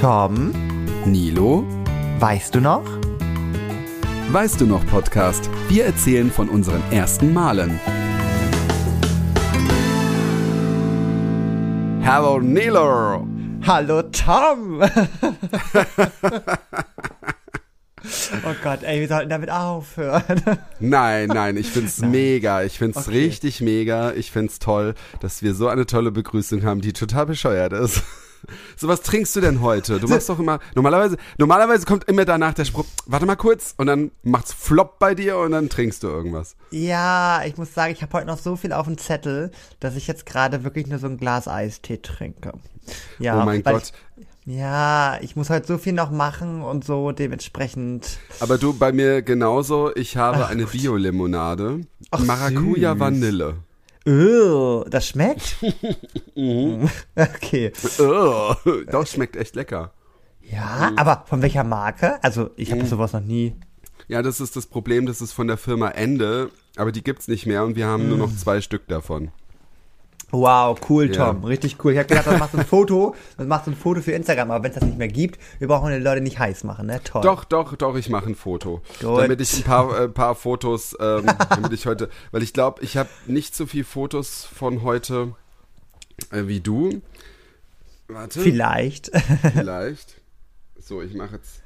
Tom, Nilo, weißt du noch? weißt du noch Podcast? Wir erzählen von unseren ersten Malen. Hallo Nilo. Hallo Tom! oh Gott, ey, wir sollten damit aufhören. Nein, nein, ich find's mega. Ich find's Okay. richtig mega. Ich find's toll, dass wir so eine tolle Begrüßung haben, die total bescheuert ist. So, was trinkst du denn heute? Du machst doch immer, normalerweise, normalerweise kommt immer danach der Spruch, warte mal kurz, und dann macht's flop bei dir und dann trinkst du irgendwas. ja, ich muss sagen, ich habe heute noch so viel auf dem Zettel, dass ich jetzt gerade wirklich nur so ein Glas Eistee trinke. Ja, oh mein Gott. Ich, ja, ich muss heute so viel noch machen und so dementsprechend. Aber du, bei mir genauso, ich habe eine Bio-Limonade. Ach, Öh, das schmeckt? Mhm. okay. Oh, doch, schmeckt echt lecker. Ja, aber von welcher Marke? Also, ich Mhm. habe sowas noch nie. Ja, das ist das Problem, das ist von der Firma Ende, aber die gibt's nicht mehr und wir haben nur noch zwei Stück davon. Wow, cool, Ja. Tom. Richtig cool. Ich habe gedacht, das machst du ein Foto, das machst du ein Foto für Instagram, aber wenn es das nicht mehr gibt, wir brauchen die Leute nicht heiß machen, ne? Toll. Doch, doch, doch, ich mache ein Foto. Gut. Damit ich ein paar, äh, paar Fotos, ähm, damit ich heute, weil ich glaube, ich habe nicht so viel Fotos von heute äh, wie du. Warte. Vielleicht. Vielleicht. So, ich mache jetzt.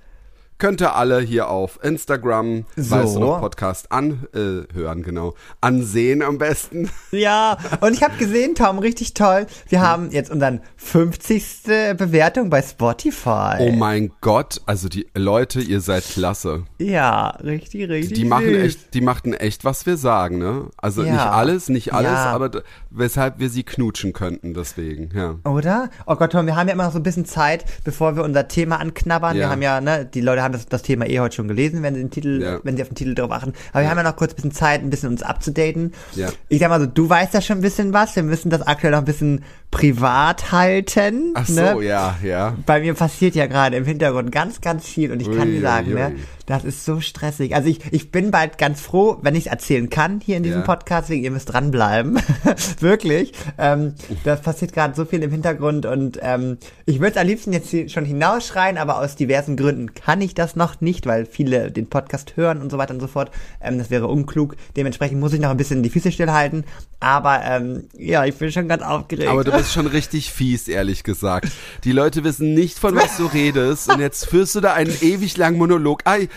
Könnt ihr alle hier auf Instagram, So. weißt du noch, Podcast anhören, äh, genau. Ansehen am besten. ja, und ich habe gesehen, Tom, richtig toll. Wir haben jetzt unseren 50. Bewertung bei Spotify. Oh mein Gott, also die Leute, ihr seid klasse. Ja, richtig, richtig. Die machen süß. echt, die machten echt, was wir sagen, ne? Also Ja. nicht alles, nicht alles, Ja. aber weshalb wir sie knutschen könnten, deswegen, ja. Oder? Oh Gott, Tom, wir haben ja immer noch so ein bisschen Zeit, bevor wir unser Thema anknabbern. Wir Ja. haben ja, ne, die Leute haben das, das Thema eh heute schon gelesen, wenn sie den Titel, Ja. wenn sie auf den Titel drauf achten. Aber wir haben ja noch kurz ein bisschen Zeit, ein bisschen uns abzudaten. Ja. Ich sag mal so, du weißt ja schon ein bisschen was. Wir müssen das aktuell noch ein bisschen privat halten. Ach so, ne? ja, ja. Bei mir passiert ja gerade im Hintergrund ganz, ganz viel und ich kann Ui, dir sagen, ui, ne, ui. das ist so stressig. Also ich, ich bin bald ganz froh, wenn ich es erzählen kann hier in diesem Ja. Podcast, deswegen ihr müsst dranbleiben. Wirklich. Ähm, das passiert gerade so viel im Hintergrund und ähm, ich würde es am liebsten jetzt schon hinausschreien, aber aus diversen Gründen kann ich das noch nicht, weil viele den Podcast hören und so weiter und so fort. Ähm, das wäre unklug. Dementsprechend muss ich noch ein bisschen die Füße stillhalten. Aber ähm, ja, ich bin schon ganz aufgeregt. Aber du bist schon richtig fies, ehrlich gesagt. Die Leute wissen nicht, von was du redest und jetzt führst du da einen ewig langen Monolog. Ei,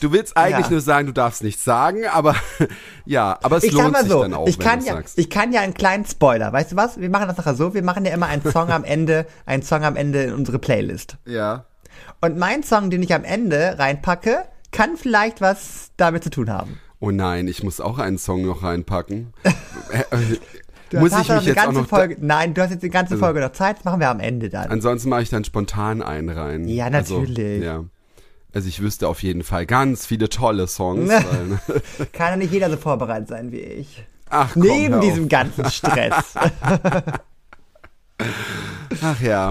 du willst eigentlich Ja. nur sagen, du darfst nichts sagen, aber ja, aber es ich lohnt sich so, dann auch, ich kann ja, sagst. ich kann ja einen kleinen Spoiler. Weißt du was? Wir machen das nachher so. Wir machen ja immer einen Song am Ende, einen Song am Ende in unsere Playlist. ja. Und mein Song, den ich am Ende reinpacke, kann vielleicht was damit zu tun haben. Oh nein, ich muss auch einen Song noch reinpacken. Äh, Du muss hast ich mich jetzt auch noch Folge. Nein, du hast jetzt die ganze Also- Folge noch Zeit. Das machen wir am Ende dann. Ansonsten mache ich dann spontan einen rein. Ja, natürlich. Also, ja. Also ich wüsste auf jeden Fall ganz viele tolle Songs. ne? Kann ja nicht jeder so vorbereitet sein wie ich. Ach komm, Neben diesem ganzen Stress. Ach ja.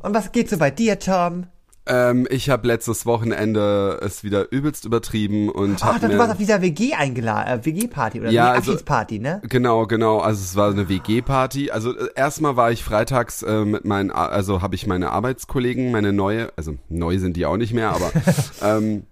Und was geht so bei dir, Tom? Ähm, ich habe letztes Wochenende es wieder übelst übertrieben und Ach, hab du warst auf dieser WG eingeladen, äh, WG-Party oder Ja, nee, also- Abschiedsparty, ne? Genau, genau. Also es war eine WG-Party. Also äh, erstmal war ich freitags äh, mit meinen, also habe ich meine Arbeitskollegen, meine neue, also neu sind die auch nicht mehr, aber ähm,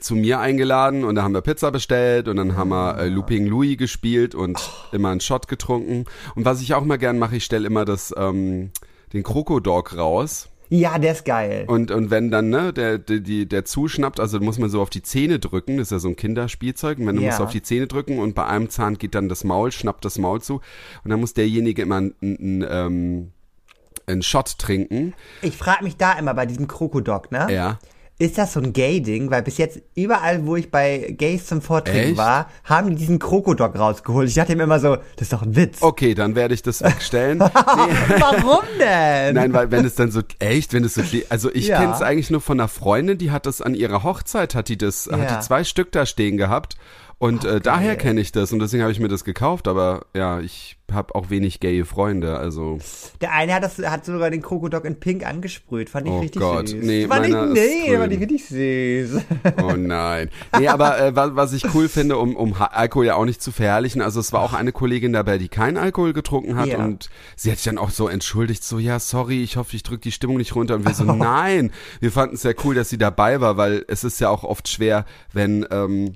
zu mir eingeladen und da haben wir Pizza bestellt und dann haben wir äh, Looping Louis gespielt und immer einen Shot getrunken. Und was ich auch mal gern mache, ich stelle immer das ähm, den Krokodog raus. Ja, der ist geil. Und, und wenn dann, ne, der, der, die, der zuschnappt, also muss man so auf die Zähne drücken, das ist ja so ein Kinderspielzeug, und wenn du Ja. musst auf die Zähne drücken und bei einem Zahn geht dann das Maul, schnappt das Maul zu und dann muss derjenige immer einen, einen, ähm, einen Shot trinken. Ich frage mich da immer bei diesem Krokodok, ne? Ja. Ist das so ein Gay-Ding? Weil bis jetzt überall, wo ich bei Gays zum Vortrinken Echt? war, haben die diesen Krokodok rausgeholt. Ich dachte mir immer so, das ist doch ein Witz. Okay, dann werde ich das wegstellen. nee, Warum denn? nein, weil wenn es dann so, echt, wenn es so, also ich Ja. kenne es eigentlich nur von einer Freundin, die hat das an ihrer Hochzeit, hat die das, hat Ja. die zwei Stück da stehen gehabt Und äh, daher kenne ich das und deswegen habe ich mir das gekauft, aber ja, ich habe auch wenig gaye Freunde, also. Der eine hat das hat sogar den Krokodok in Pink angesprüht, fand ich Oh richtig Gott, süß. nee, fand ich, nee, fand ich richtig süß. Oh nein. Nee, aber äh, was, was ich cool finde, um, um Alkohol ja auch nicht zu verherrlichen, also es war auch eine Kollegin dabei, die keinen Alkohol getrunken hat Ja. und sie hat sich dann auch so entschuldigt, so, ja, sorry, ich hoffe, ich drücke die Stimmung nicht runter. Und wir so, nein, wir fanden es sehr cool, dass sie dabei war, weil es ist ja auch oft schwer, wenn ähm,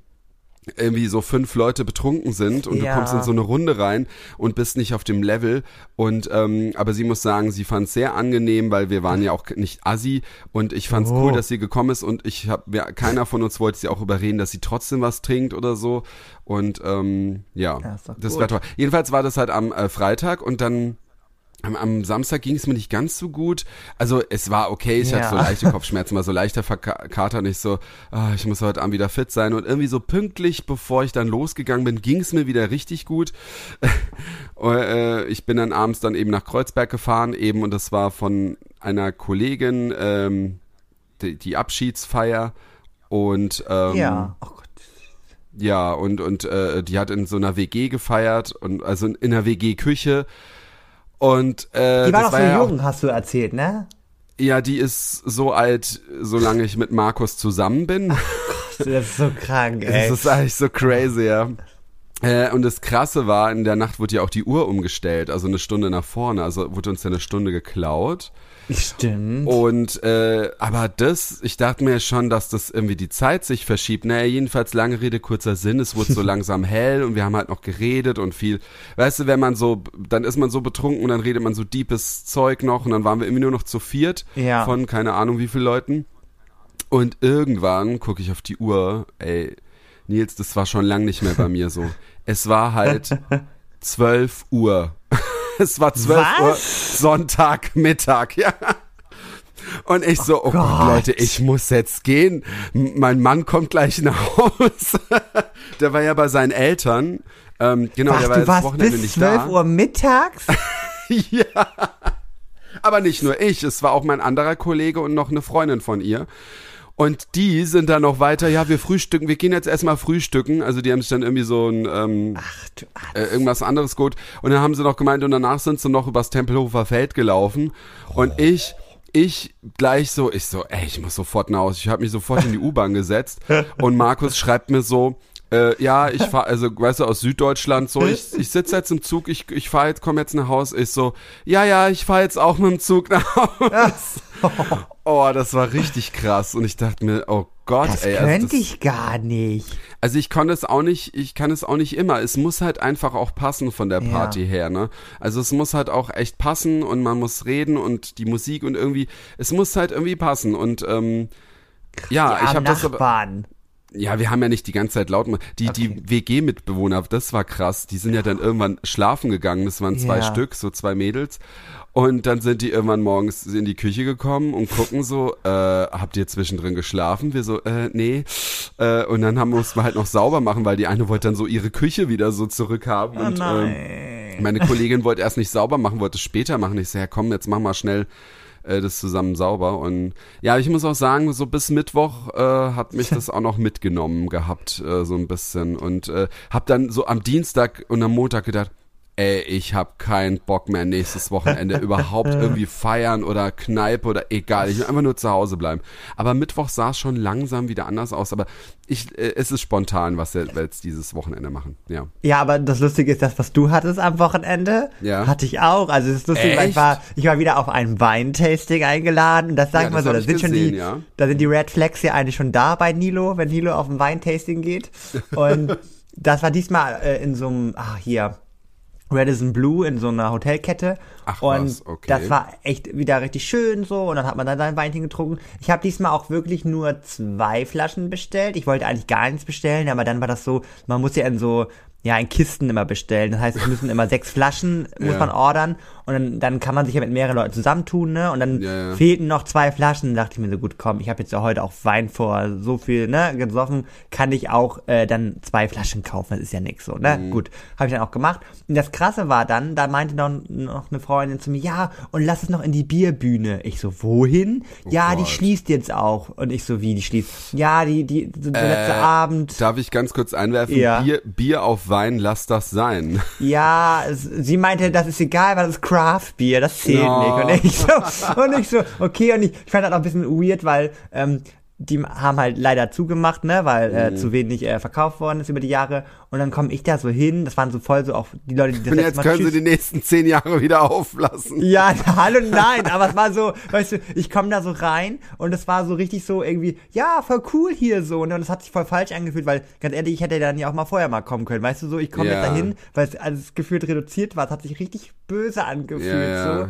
irgendwie so fünf Leute betrunken sind und Ja. du kommst in so eine Runde rein und bist nicht auf dem Level und ähm, aber sie muss sagen, sie fand es sehr angenehm, weil wir waren ja auch nicht assi und ich fand es Oh. cool, dass sie gekommen ist und ich habe ja, keiner von uns wollte sie auch überreden, dass sie trotzdem was trinkt oder so und ähm, ja, das gut. war toll. Jedenfalls war das halt am äh, Freitag und dann am, am Samstag ging es mir nicht ganz so gut. Also es war okay, ich Ja. hatte so leichte Kopfschmerzen, war so leichter Verka- Kater und ich so, ah, ich muss heute Abend wieder fit sein. Und irgendwie so pünktlich, bevor ich dann losgegangen bin, ging es mir wieder richtig gut. äh, ich bin dann abends dann eben nach Kreuzberg gefahren, eben, und das war von einer Kollegin ähm, die, die Abschiedsfeier. Und ähm, ja. Oh Gott. ja, und, und äh, die hat in so einer WG gefeiert und also in, in einer WG-Küche. Und äh, Die war doch so ja auch- jung, hast du erzählt, ne? ja, die ist so alt, solange ich mit Markus zusammen bin. Das ist so krank, ey. Das ist eigentlich so crazy, ja. Äh, und das Krasse war, in der Nacht wurde ja auch die Uhr umgestellt, also eine Stunde nach vorne, also wurde uns ja eine Stunde geklaut. Stimmt. Und äh, aber das, ich dachte mir schon, dass das irgendwie die Zeit sich verschiebt. Naja, jedenfalls lange Rede, kurzer Sinn, es wurde so langsam hell und wir haben halt noch geredet und viel, weißt du, wenn man so, dann ist man so betrunken und dann redet man so deepes Zeug noch und dann waren wir irgendwie nur noch zu viert Ja. von keine Ahnung wie viel Leuten. Und irgendwann gucke ich auf die Uhr, ey, Nils, das war schon lang nicht mehr bei mir so. Es war halt 12 Uhr. Es war 12 Was? Uhr Sonntagmittag, ja. Und ich so, oh, Gott. Gott. Leute, ich muss jetzt gehen. Mein Mann kommt gleich nach Hause. Der war ja bei seinen Eltern. Ähm, genau, Ach, der war du jetzt warst Wochenende bis nicht 12 da. Uhr mittags? ja. Aber nicht nur ich, es war auch mein anderer Kollege und noch eine Freundin von ihr. Und die sind dann noch weiter, ja, wir frühstücken, wir gehen jetzt erstmal frühstücken. Also die haben sich dann irgendwie so ein ähm, Ach du äh, irgendwas anderes gut. Und dann haben sie noch gemeint, und danach sind sie noch übers Tempelhofer Feld gelaufen. Und ich, ich gleich so, ich so, ey, ich muss sofort nach Hause. Ich habe mich sofort in die U-Bahn gesetzt. Und Markus schreibt mir so, äh, ja, ich fahre, also weißt du, aus Süddeutschland, so, ich, ich sitze jetzt im Zug, ich, ich fahre jetzt, komme jetzt nach Hause. Ich so, ja, ja, ich fahre jetzt auch mit dem Zug nach Hause. Oh, das war richtig krass. Und ich dachte mir, oh Gott, Das ey. könnte also das, ich gar nicht. also ich konnte es auch nicht, ich kann es auch nicht immer. Es muss halt einfach auch passen von der Ja. Party her, ne? Also es muss halt auch echt passen und man muss reden und die Musik und irgendwie, es muss halt irgendwie passen und ähm, ja, Die ich habe das aber, Nachbarn. Ja, wir haben ja nicht die ganze Zeit laut gemacht. Die, die WG-Mitbewohner, das war krass. Die sind ja dann irgendwann schlafen gegangen. Das waren zwei Ja. Stück, so zwei Mädels. Und dann sind die irgendwann morgens in die Küche gekommen und gucken so, äh, habt ihr zwischendrin geschlafen? Wir so, äh, nee. Äh, und dann haben, mussten wir halt noch sauber machen, weil die eine wollte dann so ihre Küche wieder so zurückhaben. Oh und ähm, nein. meine Kollegin wollte erst nicht sauber machen, wollte es später machen. Ich so, ja komm, jetzt mach mal schnell äh, das zusammen sauber. Und ja, ich muss auch sagen, so bis Mittwoch äh, hat mich das auch noch mitgenommen gehabt, äh, so ein bisschen. Und äh, hab dann so am Dienstag und am Montag gedacht, ey, ich hab keinen Bock mehr nächstes Wochenende überhaupt irgendwie feiern oder Kneipe oder egal. Ich will einfach nur zu Hause bleiben. Aber Mittwoch sah es schon langsam wieder anders aus. Aber ich, äh, es ist spontan, was wir jetzt dieses Wochenende machen. Ja. Ja, aber das Lustige ist, das, was du hattest am Wochenende, Ja. hatte ich auch. Also es ist lustig, weil ich war, ich war wieder auf ein Weintasting eingeladen. Und das sag Ja, ich mal das so, da sind schon gesehen, die, ja. da sind die Red Flags ja eigentlich schon da bei Nilo, wenn Nilo auf ein Weintasting geht. Und das war diesmal äh, in so einem, ah, hier, Radisson Blue in so einer Hotelkette. Ach und was, okay. das war echt wieder richtig schön so und dann hat man dann sein Weinchen getrunken. Ich habe diesmal auch wirklich nur zwei Flaschen bestellt. Ich wollte eigentlich gar nichts bestellen, aber dann war das so, man muss ja in so ja, in Kisten immer bestellen. Das heißt, es müssen immer sechs Flaschen, muss Ja. man ordern. Und dann, dann kann man sich ja mit mehreren Leuten zusammentun, ne? Und dann Ja, ja. fehlten noch zwei Flaschen. Dann dachte ich mir so, gut, komm, ich habe jetzt ja heute auch Wein vor so viel, ne, gesoffen, kann ich auch äh, dann zwei Flaschen kaufen. Das ist ja nix so, ne? Mhm. Gut, habe ich dann auch gemacht. Und das Krasse war dann, da meinte noch, noch eine Freundin zu mir, ja, und lass es noch in die Bierbühne. Ich so, wohin? ja, die Gott. schließt jetzt auch. Und ich so, wie, die schließt? Ja, die, die, der letzte Äh, Abend. Darf ich ganz kurz einwerfen? Ja. Bier, Bier auf Wein, lass das sein. Ja, sie meinte, das ist egal, weil das ist Craft Beer, das zählt No. nicht. Und ich so, und ich so, okay, und ich, ich fand das auch ein bisschen weird, weil ähm, die haben halt leider zugemacht, ne, weil Mhm. äh, zu wenig äh, verkauft worden ist über die Jahre. Und dann komme ich da so hin, das waren so voll so auch die Leute, die das Und jetzt Mal können Tschüss- sie die nächsten zehn Jahre wieder auflassen. ja, hallo, nein, aber es war so, weißt du, ich komme da so rein und es war so richtig so irgendwie, ja, voll cool hier so. Und es hat sich voll falsch angefühlt, weil ganz ehrlich, ich hätte dann ja auch mal vorher mal kommen können. Weißt du, so, ich komme Ja. jetzt dahin, weil es alles gefühlt reduziert war. Es hat sich richtig böse angefühlt, Ja, ja. so.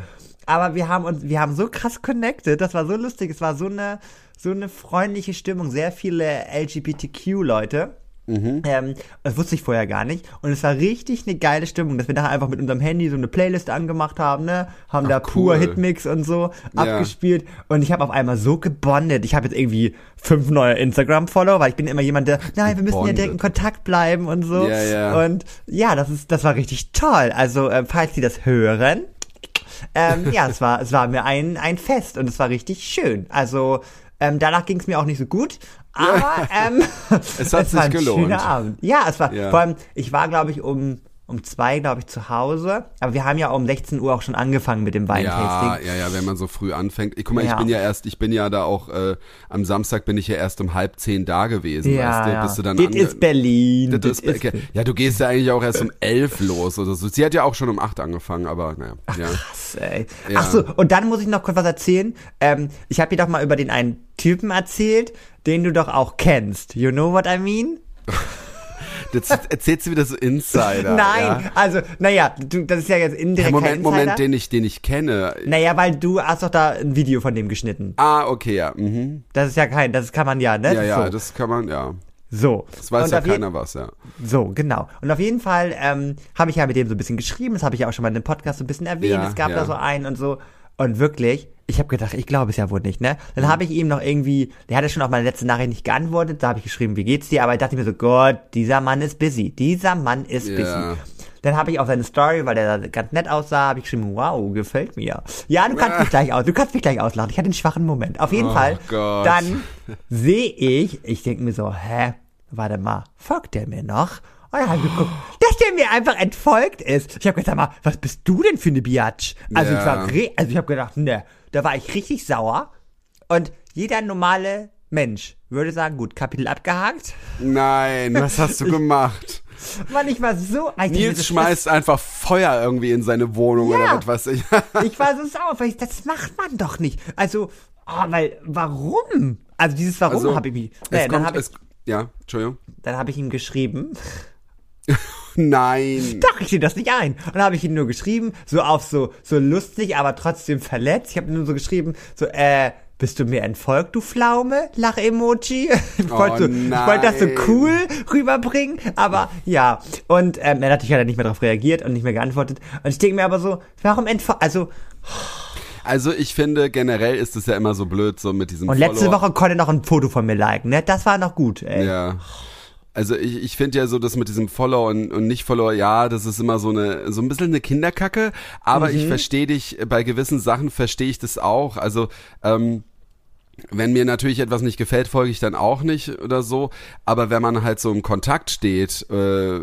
Aber wir haben uns, wir haben so krass connected, das war so lustig, es war so eine, so eine freundliche Stimmung, sehr viele LGBTQ-Leute. Mhm. Ähm, das wusste ich vorher gar nicht. Und es war richtig eine geile Stimmung, dass wir nachher einfach mit unserem Handy so eine Playlist angemacht haben, ne? Haben da pur cool. Hitmix und so Ja. abgespielt. Und ich habe auf einmal so gebondet. Ich habe jetzt irgendwie fünf neue Instagram-Follower, weil ich bin immer jemand, der, nein, wir müssen ja direkt in Kontakt bleiben und so. Ja, ja. Und ja, das ist, das war richtig toll. Also, äh, falls Sie das hören, ähm, ja, es war, es war mir ein, ein Fest und es war richtig schön. Also, ähm, danach ging es mir auch nicht so gut, aber ähm, Es hat war sich ein gelohnt. schöner Abend. Ja, es war, Ja. vor allem, ich war, glaube ich, um, um zwei, glaube ich, zu Hause, aber wir haben ja um 16 Uhr auch schon angefangen mit dem Ja, Weintasting. ja, ja, wenn man so früh anfängt. Ich, guck mal, Ja. ich bin ja erst, ich bin ja da auch, äh, am Samstag bin ich ja erst um halb zehn da gewesen, Ja, weißt du, ja. bis du dann das ist Berlin. Das Das ist, ist, ja, du gehst ja eigentlich auch erst um elf los oder so. Sie hat ja auch schon um acht angefangen, aber naja. Ja. krass, ey. Ja. Ach so, und dann muss ich noch kurz was erzählen. Ähm, ich habe dir doch mal über den einen Typen erzählt, den du doch auch kennst. You know what I mean? Jetzt erzählst du wieder so Insider. Nein, Ja. also, naja, du, das ist ja jetzt indirekt Moment, kein Insider. Moment, den ich, den ich kenne. Naja, weil du hast doch da ein Video von dem geschnitten. Ah, okay, ja. Mhm. Das ist ja kein, das kann man ja, ne? Ja, ja, so. das kann man, ja. so. Das weiß Und ja keiner was, ja. So, genau. Und auf jeden Fall ähm, habe ich ja mit dem so ein bisschen geschrieben, das habe ich ja auch schon mal in dem Podcast so ein bisschen erwähnt. Ja, es gab ja. da so einen und so. Und wirklich, ich habe gedacht, ich glaube es ja wohl nicht, ne? Dann Mhm. habe ich ihm noch irgendwie, der hatte schon auf meine letzte Nachricht nicht geantwortet, da habe ich geschrieben, wie geht's dir? Aber ich dachte mir so, Gott, dieser Mann ist busy. Dieser Mann ist Ja. busy. Dann habe ich auf seine Story, weil der da ganz nett aussah, habe ich geschrieben, wow, gefällt mir. Ja, du kannst mich gleich aus, du kannst mich gleich auslachen. Ich hatte einen schwachen Moment. Auf jeden Oh Fall. Gott. Dann sehe ich, ich denke mir so, hä, warte mal, folgt der mir noch? Dann habe ich geguckt, dass der mir einfach entfolgt ist. Ich habe gesagt, sag mal, was bist du denn für eine Biatch? Also Ja. ich war, also ich habe gedacht, ne, da war ich richtig sauer. Und jeder normale Mensch würde sagen, gut, Kapitel abgehakt. Nein, was hast du gemacht? Mann, ich war so, ich, Nils schmeißt einfach Feuer irgendwie in seine Wohnung Ja. oder was weiß ich. ich war so sauer, weil ich, das macht man doch nicht. Also, oh, weil, warum? Also dieses Warum Also, habe ich mich, naja, dann kommt, habe ich, es, ja, Entschuldigung. dann habe ich ihm geschrieben, Nein. Doch, ich sehe das nicht ein. Und dann habe ich ihn nur geschrieben, so auf so, so lustig, aber trotzdem verletzt. Ich habe nur so geschrieben, so, äh, bist du mir entfolgt, du Pflaume? Lach-Emoji. Ich Oh wollte so, ich wollte das so cool rüberbringen, aber ja. Und ähm, er hat natürlich nicht mehr darauf reagiert und nicht mehr geantwortet. Und ich denke mir aber so, warum entfolgt, also, Also ich finde, generell ist es ja immer so blöd, so mit diesem und letzte Follower. Woche konnte er noch ein Foto von mir liken, ne? Das war noch gut, ey. Ja. Also ich, ich finde ja so, dass mit diesem Follower und, und Nicht-Follower, ja, das ist immer so eine, so ein bisschen eine Kinderkacke, aber Mhm. ich verstehe dich, bei gewissen Sachen verstehe ich das auch. Also, ähm, wenn mir natürlich etwas nicht gefällt, folge ich dann auch nicht oder so. Aber wenn man halt so im Kontakt steht äh,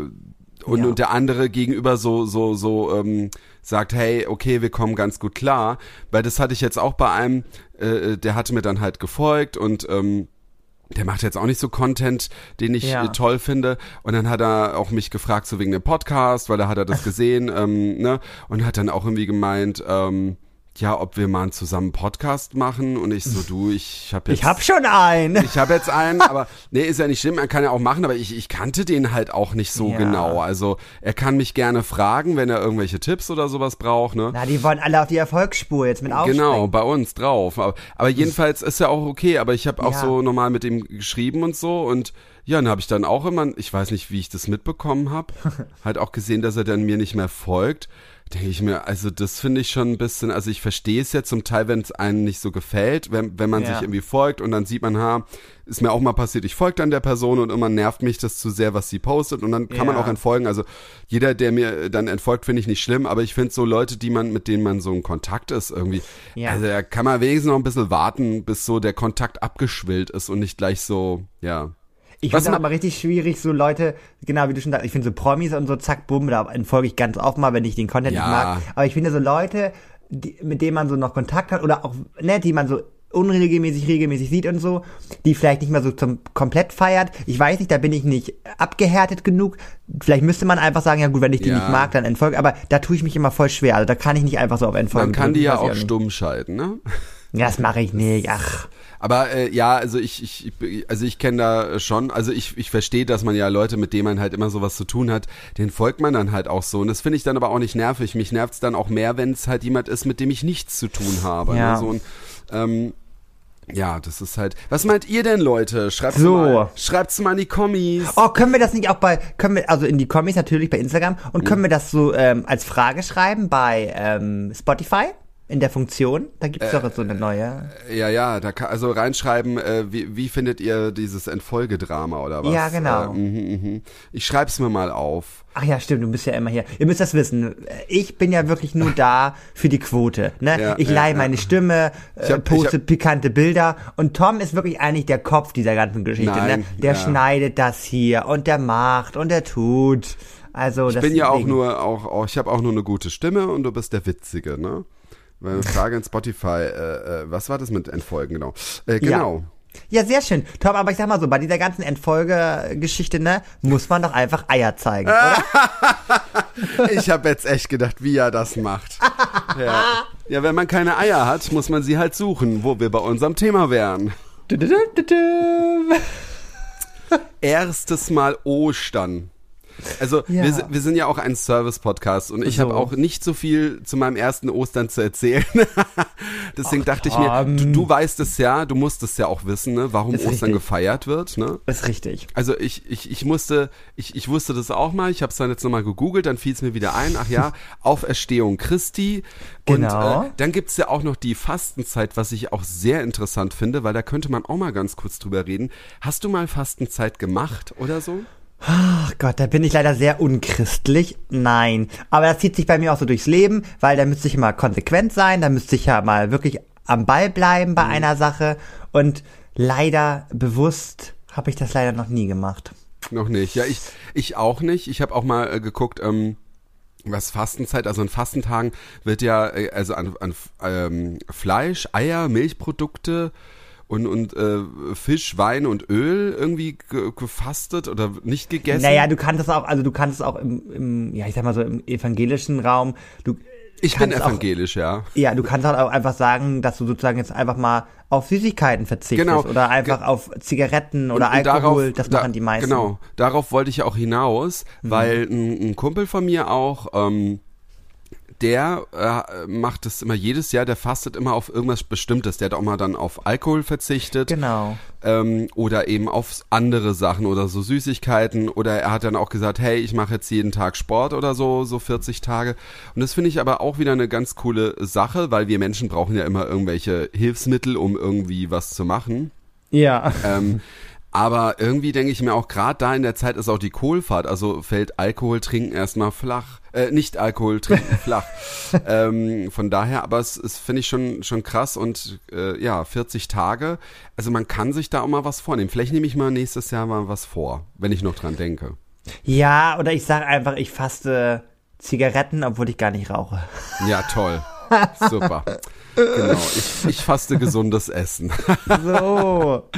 und, Ja. und der andere gegenüber so so so ähm, sagt, hey, okay, wir kommen ganz gut klar, weil das hatte ich jetzt auch bei einem, äh, der hatte mir dann halt gefolgt und ähm, der macht jetzt auch nicht so Content, den ich Ja. äh, toll finde. Und dann hat er auch mich gefragt, so wegen dem Podcast, weil da hat er das gesehen, ähm, ne? Und hat dann auch irgendwie gemeint, ähm, ja, ob wir mal einen zusammen Podcast machen. Und ich so, du, ich habe jetzt. Ich hab schon einen. Ich habe jetzt einen, aber nee, ist ja nicht schlimm, man kann ja auch machen, aber ich, ich kannte den halt auch nicht so Ja. genau. Also er kann mich gerne fragen, wenn er irgendwelche Tipps oder sowas braucht, ne? Na, die wollen alle auf die Erfolgsspur jetzt mit aufspringen. Genau, bei uns drauf. Aber, aber jedenfalls ist ja auch okay, aber ich habe auch Ja. so normal mit ihm geschrieben und so und ja, dann habe ich dann auch immer, ich weiß nicht, wie ich das mitbekommen habe, halt auch gesehen, dass er dann mir nicht mehr folgt. Denke ich mir, also das finde ich schon ein bisschen, also ich verstehe es ja zum Teil, wenn es einem nicht so gefällt, wenn, wenn man Ja. sich irgendwie folgt und dann sieht man, ha, ist mir auch mal passiert, ich folge dann der Person und immer nervt mich das zu sehr, was sie postet und dann kann man Ja. auch entfolgen. Also jeder, der mir dann entfolgt, finde ich nicht schlimm, aber ich finde so Leute, die man, mit denen man so in Kontakt ist irgendwie, Ja. also da kann man wenigstens noch ein bisschen warten, bis so der Kontakt abgeschwillt ist und nicht gleich so, ja. Ich finde ma- aber richtig schwierig, so Leute, genau wie du schon sagst, ich finde so Promis und so zack, bumm, da entfolge ich ganz oft mal, wenn ich den Content Ja. nicht mag. Aber ich finde so Leute, die, mit denen man so noch Kontakt hat oder auch, ne, die man so unregelmäßig, regelmäßig sieht und so, die vielleicht nicht mehr so zum komplett feiert. Ich weiß nicht, da bin ich nicht abgehärtet genug. Vielleicht müsste man einfach sagen, ja gut, wenn ich die Ja. nicht mag, dann entfolge. Aber da tue ich mich immer voll schwer. Also da kann ich nicht einfach so auf Entfolgen Man kann die drücken, ja weiß ich auch stumm schalten, ne? Ja, das mache ich nicht. Ach. Aber äh, ja, also ich, ich, ich also ich kenne da schon, also ich, ich verstehe, dass man ja Leute, mit denen man halt immer sowas zu tun hat, den folgt man dann halt auch so. Und das finde ich dann aber auch nicht nervig. Mich nervt's dann auch mehr, wenn es halt jemand ist, mit dem ich nichts zu tun habe. Ja. Ne? So ein, ähm, ja, das ist halt. Was meint ihr denn, Leute? Schreibt's So. mal. Schreibt's mal in die Kommis. Oh, können wir das nicht auch bei, können wir, also in die Kommis natürlich bei Instagram und können wir das so ähm, als Frage schreiben bei ähm, Spotify in der Funktion? Da gibt's doch so eine neue. Ja, ja, da kann, also reinschreiben, äh, wie, wie findet ihr dieses Entfolgedrama oder was? Ja, genau. Äh, mhm, mhm. Ich schreib's mir mal auf. Ach ja, stimmt, du bist ja immer hier. Ihr müsst das wissen. Ich bin ja wirklich nur da für die Quote. Ne? Ja, ich ja, leihe ja. meine Stimme, Ich äh, hab- poste hab- pikante Bilder und Tom ist wirklich eigentlich der Kopf dieser ganzen Geschichte. Nein, ne? Der ja. schneidet das hier und der macht und der tut. Also Ich bin ja auch nur, auch, auch ich habe auch nur eine gute Stimme und du bist der Witzige, ne? Frage in Spotify, äh, äh, was war das mit Entfolgen, genau? Äh, genau. Ja, sehr schön. Tom, aber ich sag mal so, bei dieser ganzen Entfolgegeschichte, ne, muss man doch einfach Eier zeigen, oder? Ich habe jetzt echt gedacht, wie er das macht. Ja. ja, wenn man keine Eier hat, muss man sie halt suchen, wo wir bei unserem Thema wären. Erstes Mal Ostern. Also Ja. wir, sind- wir sind ja auch ein Service-Podcast und ich So. habe auch nicht so viel zu meinem ersten Ostern zu erzählen. Deswegen dachte ich mir, du, du weißt es ja, du musst es ja auch wissen, ne, warum Ist Ostern richtig. gefeiert wird. Ne? Ist richtig. Also ich, ich, ich musste, ich, ich wusste das auch mal, ich habe es dann jetzt nochmal gegoogelt, dann fiel es mir wieder ein, ach ja, Auferstehung Christi. Und Genau. äh, dann gibt's ja auch noch die Fastenzeit, was ich auch sehr interessant finde, weil da könnte man auch mal ganz kurz drüber reden. Hast du mal Fastenzeit gemacht oder so? Ach Gott, da bin ich leider sehr unchristlich. Nein. Aber das zieht sich bei mir auch so durchs Leben, weil da müsste ich mal konsequent sein, da müsste ich ja mal wirklich am Ball bleiben bei einer Sache. Und leider bewusst habe ich das leider noch nie gemacht. Noch nicht. Ja, ich, ich auch nicht. Ich habe auch mal äh, geguckt, ähm, was Fastenzeit, also in Fastentagen wird ja äh, also an, an ähm, Fleisch, Eier, Milchprodukte und, und äh, Fisch, Wein und Öl irgendwie ge gefastet oder nicht gegessen. Naja, du kannst es auch, also du kannst es auch im, im, ja, ich sag mal so im evangelischen Raum, du ich bin kannst auch- evangelisch, ja. Ja, du kannst halt auch einfach sagen, dass du sozusagen jetzt einfach mal auf Süßigkeiten verzichtest Genau. oder einfach auf Zigaretten oder Und Alkohol, das da- machen die meisten. Genau, darauf wollte ich ja auch hinaus, Mhm. weil ein, ein Kumpel von mir auch, ähm, der äh, macht es immer jedes Jahr, der fastet immer auf irgendwas Bestimmtes. Der hat auch mal dann auf Alkohol verzichtet. Genau. Ähm, oder eben auf andere Sachen oder so Süßigkeiten. Oder er hat dann auch gesagt, hey, ich mache jetzt jeden Tag Sport oder so, so 40 Tage. Und das finde ich aber auch wieder eine ganz coole Sache, weil wir Menschen brauchen ja immer irgendwelche Hilfsmittel, um irgendwie was zu machen. Ja. Ähm, aber irgendwie denke ich mir auch, gerade da in der Zeit ist auch die Kohlfahrt, also fällt Alkohol trinken erstmal flach. Äh, nicht Alkohol trinken flach. Ähm, von daher, aber es, es finde ich schon, schon krass und äh, ja, 40 Tage. Also man kann sich da auch mal was vornehmen. Vielleicht nehme ich mal nächstes Jahr mal was vor, wenn ich noch dran denke. Ja, oder ich sage einfach, ich faste Zigaretten, obwohl ich gar nicht rauche. Ja, toll. Super. Genau, ich, ich faste gesundes Essen. So.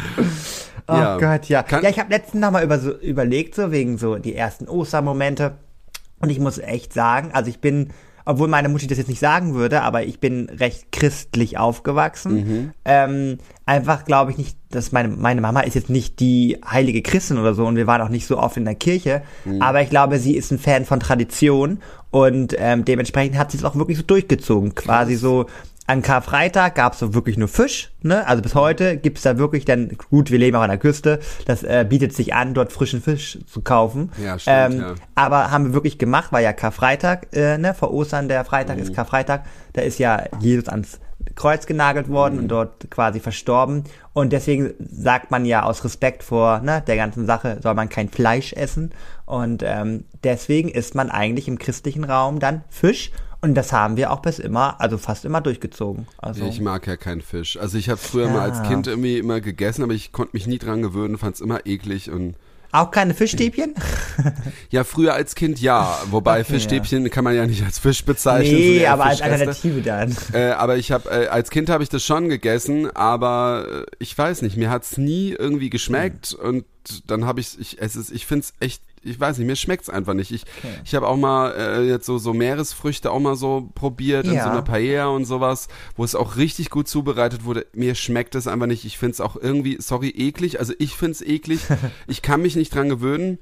Oh Ja. Gott, ja. Kann- ja, ich habe letztens noch mal über so, überlegt, so wegen so die ersten Ostermomente. Und ich muss echt sagen, also ich bin, obwohl meine Mutti das jetzt nicht sagen würde, aber ich bin recht christlich aufgewachsen. Mhm. Ähm, einfach glaube ich nicht, dass meine, meine Mama ist jetzt nicht die heilige Christin oder so und wir waren auch nicht so oft in der Kirche. Mhm. Aber ich glaube, sie ist ein Fan von Tradition und ähm, dementsprechend hat sie es auch wirklich so durchgezogen. Quasi so an Karfreitag gab es so wirklich nur Fisch, ne? Also bis heute gibt's da wirklich dann, gut, wir leben auch an der Küste, das äh, bietet sich an, dort frischen Fisch zu kaufen. Ja, stimmt, ähm, ja. Aber haben wir wirklich gemacht, weil ja Karfreitag, äh, ne, vor Ostern, der Freitag Mhm. ist Karfreitag, da ist ja Jesus ans Kreuz genagelt worden Mhm. und dort quasi verstorben. Und deswegen sagt man ja aus Respekt vor ne, der ganzen Sache, soll man kein Fleisch essen. Und ähm, deswegen isst man eigentlich im christlichen Raum dann Fisch. Und das haben wir auch bis immer, also fast immer durchgezogen. Also, Ich mag ja keinen Fisch. Also ich habe früher mal als Ja. Kind irgendwie immer gegessen, aber ich konnte mich nie dran gewöhnen, fand es immer eklig und auch keine Fischstäbchen? ja, früher als Kind ja, wobei Okay, Fischstäbchen kann man ja nicht als Fisch bezeichnen. nee, aber als. Alternative dann. Äh, aber ich habe äh, als Kind habe ich das schon gegessen, aber äh, ich weiß nicht, mir hat's nie irgendwie geschmeckt und dann habe ich ich es ist ich find's echt ich weiß nicht, mir schmeckt's einfach nicht. Ich ich habe auch mal äh, jetzt so so Meeresfrüchte auch mal so probiert in Ja. so einer Paella und sowas, wo es auch richtig gut zubereitet wurde. Mir schmeckt es einfach nicht. Ich find's auch irgendwie sorry eklig, also ich find's eklig. ich kann mich nicht dran gewöhnen.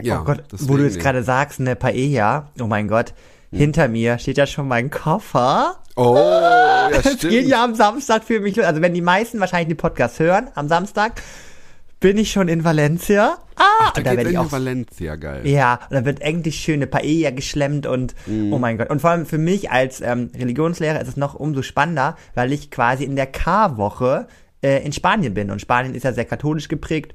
Ja, oh Gott, wo du jetzt gerade sagst, eine Paella, oh mein Gott, hinter mir steht ja schon mein Koffer. Oh, ja, Es geht stimmt. ja am Samstag für mich los. Also wenn die meisten wahrscheinlich den Podcast hören, am Samstag bin ich schon in Valencia. Ah, Da und da werde ich auch Valencia geil. ja, und da wird eigentlich schöne Paella geschlemmt und Mhm. oh mein Gott. Und vor allem für mich als ähm, Religionslehrer ist es noch umso spannender, weil ich quasi in der Karwoche äh, in Spanien bin. Und Spanien ist ja sehr katholisch geprägt.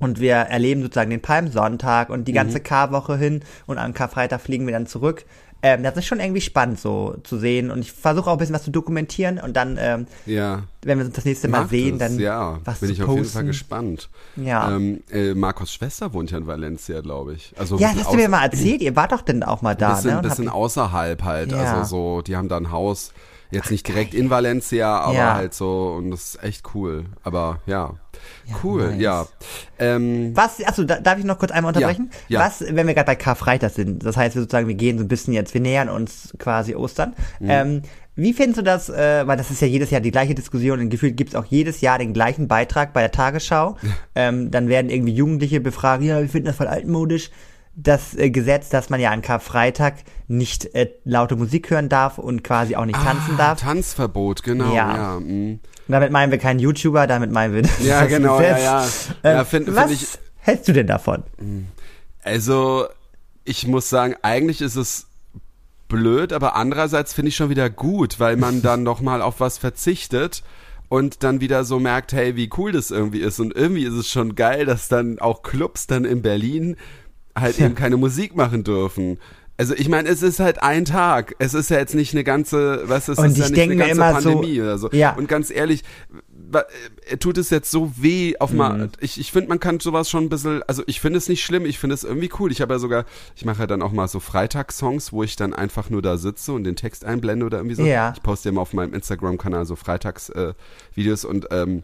Und wir erleben sozusagen den Palmsonntag und die Mhm. ganze Karwoche hin und am Karfreitag fliegen wir dann zurück. Ähm, das ist schon irgendwie spannend so zu sehen und ich versuche auch ein bisschen was zu dokumentieren und dann, ähm, Ja. wenn wir uns das nächste Mal Macht sehen, es, dann ja, was bin ich posten. auf jeden Fall gespannt. Ja. Ähm, äh, Marcos Schwester wohnt ja in Valencia, glaube ich. Also ein Ja, das hast du mir mal erzählt. Ihr wart doch denn auch mal da, bisschen, ne? Und bisschen außerhalb halt. Ja. Also so, die haben da ein Haus, jetzt nicht direkt in Valencia, aber Ja. halt so, und das ist echt cool. Aber ja, cool, nice. ja. Ähm, Was, achso, da, darf ich noch kurz einmal unterbrechen? ja. Was, wenn wir gerade bei Karfreitag sind, das heißt, wir sozusagen, wir gehen so ein bisschen jetzt, wir nähern uns quasi Ostern. Mhm. Ähm, wie findest du das, äh, weil das ist ja jedes Jahr die gleiche Diskussion und gefühlt gibt es auch jedes Jahr den gleichen Beitrag bei der Tagesschau. ähm, dann werden irgendwie Jugendliche befragt, ja, wir finden das voll altmodisch. Das äh, Gesetz, dass man ja an Karfreitag nicht äh, laute Musik hören darf und quasi auch nicht tanzen ah, darf. Tanzverbot, genau, Ja. ja. Und damit meinen wir keinen YouTuber, damit meinen wir das Ja, genau, ja, Gesetz. ja. Ähm, Ja, find- find was ich- hältst du denn davon? Also, ich muss sagen, eigentlich ist es blöd, aber andererseits finde ich schon wieder gut, weil man dann nochmal auf was verzichtet und dann wieder so merkt, hey, wie cool das irgendwie ist. Und irgendwie ist es schon geil, dass dann auch Clubs dann in Berlin halt eben keine Musik machen dürfen. Also ich meine, es ist halt ein Tag. Es ist ja jetzt nicht eine ganze, was ist Und ist ja ich nicht eine ganze immer so- Pandemie oder so. Ja. Und ganz ehrlich, äh, tut es jetzt so weh auf Mhm. mal. Ich, ich finde, man kann sowas schon ein bisschen, also ich finde es nicht schlimm, ich finde es irgendwie cool. Ich habe ja sogar, ich mache ja dann auch mal so Freitagssongs, wo ich dann einfach nur da sitze und den Text einblende oder irgendwie so. Ja. Ich poste ja immer auf meinem Instagram-Kanal so Freitagsvideos äh, und ähm,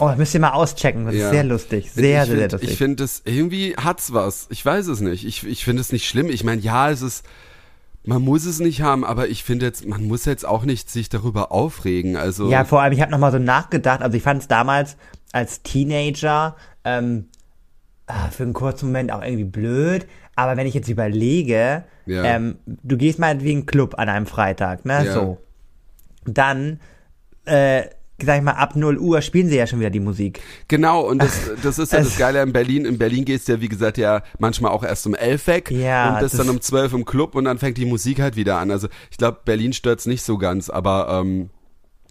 Oh, müsst ihr mal auschecken. Das Ja. ist sehr lustig. Sehr, ich sehr, sehr find, lustig. Ich finde es, irgendwie hat's was. Ich weiß es nicht. Ich, ich finde es nicht schlimm. Ich meine, ja, es ist, man muss es nicht haben, aber ich finde jetzt, man muss jetzt auch nicht sich darüber aufregen. Also, ja, vor allem, ich habe nochmal so nachgedacht. Also ich fand es damals als Teenager ähm, ah, für einen kurzen Moment auch irgendwie blöd. Aber wenn ich jetzt überlege, Ja. ähm, du gehst mal wie ein Club an einem Freitag, ne? Ja. So. Dann, äh, sag ich mal, ab 0 Uhr spielen sie ja schon wieder die Musik. Genau, und das, das ist ja das Geile in Berlin. In Berlin gehst du ja, wie gesagt, ja manchmal auch erst um elf weg Ja, und bist dann um zwölf im Club und dann fängt die Musik halt wieder an. Also ich glaube, Berlin stört's nicht so ganz, aber ähm,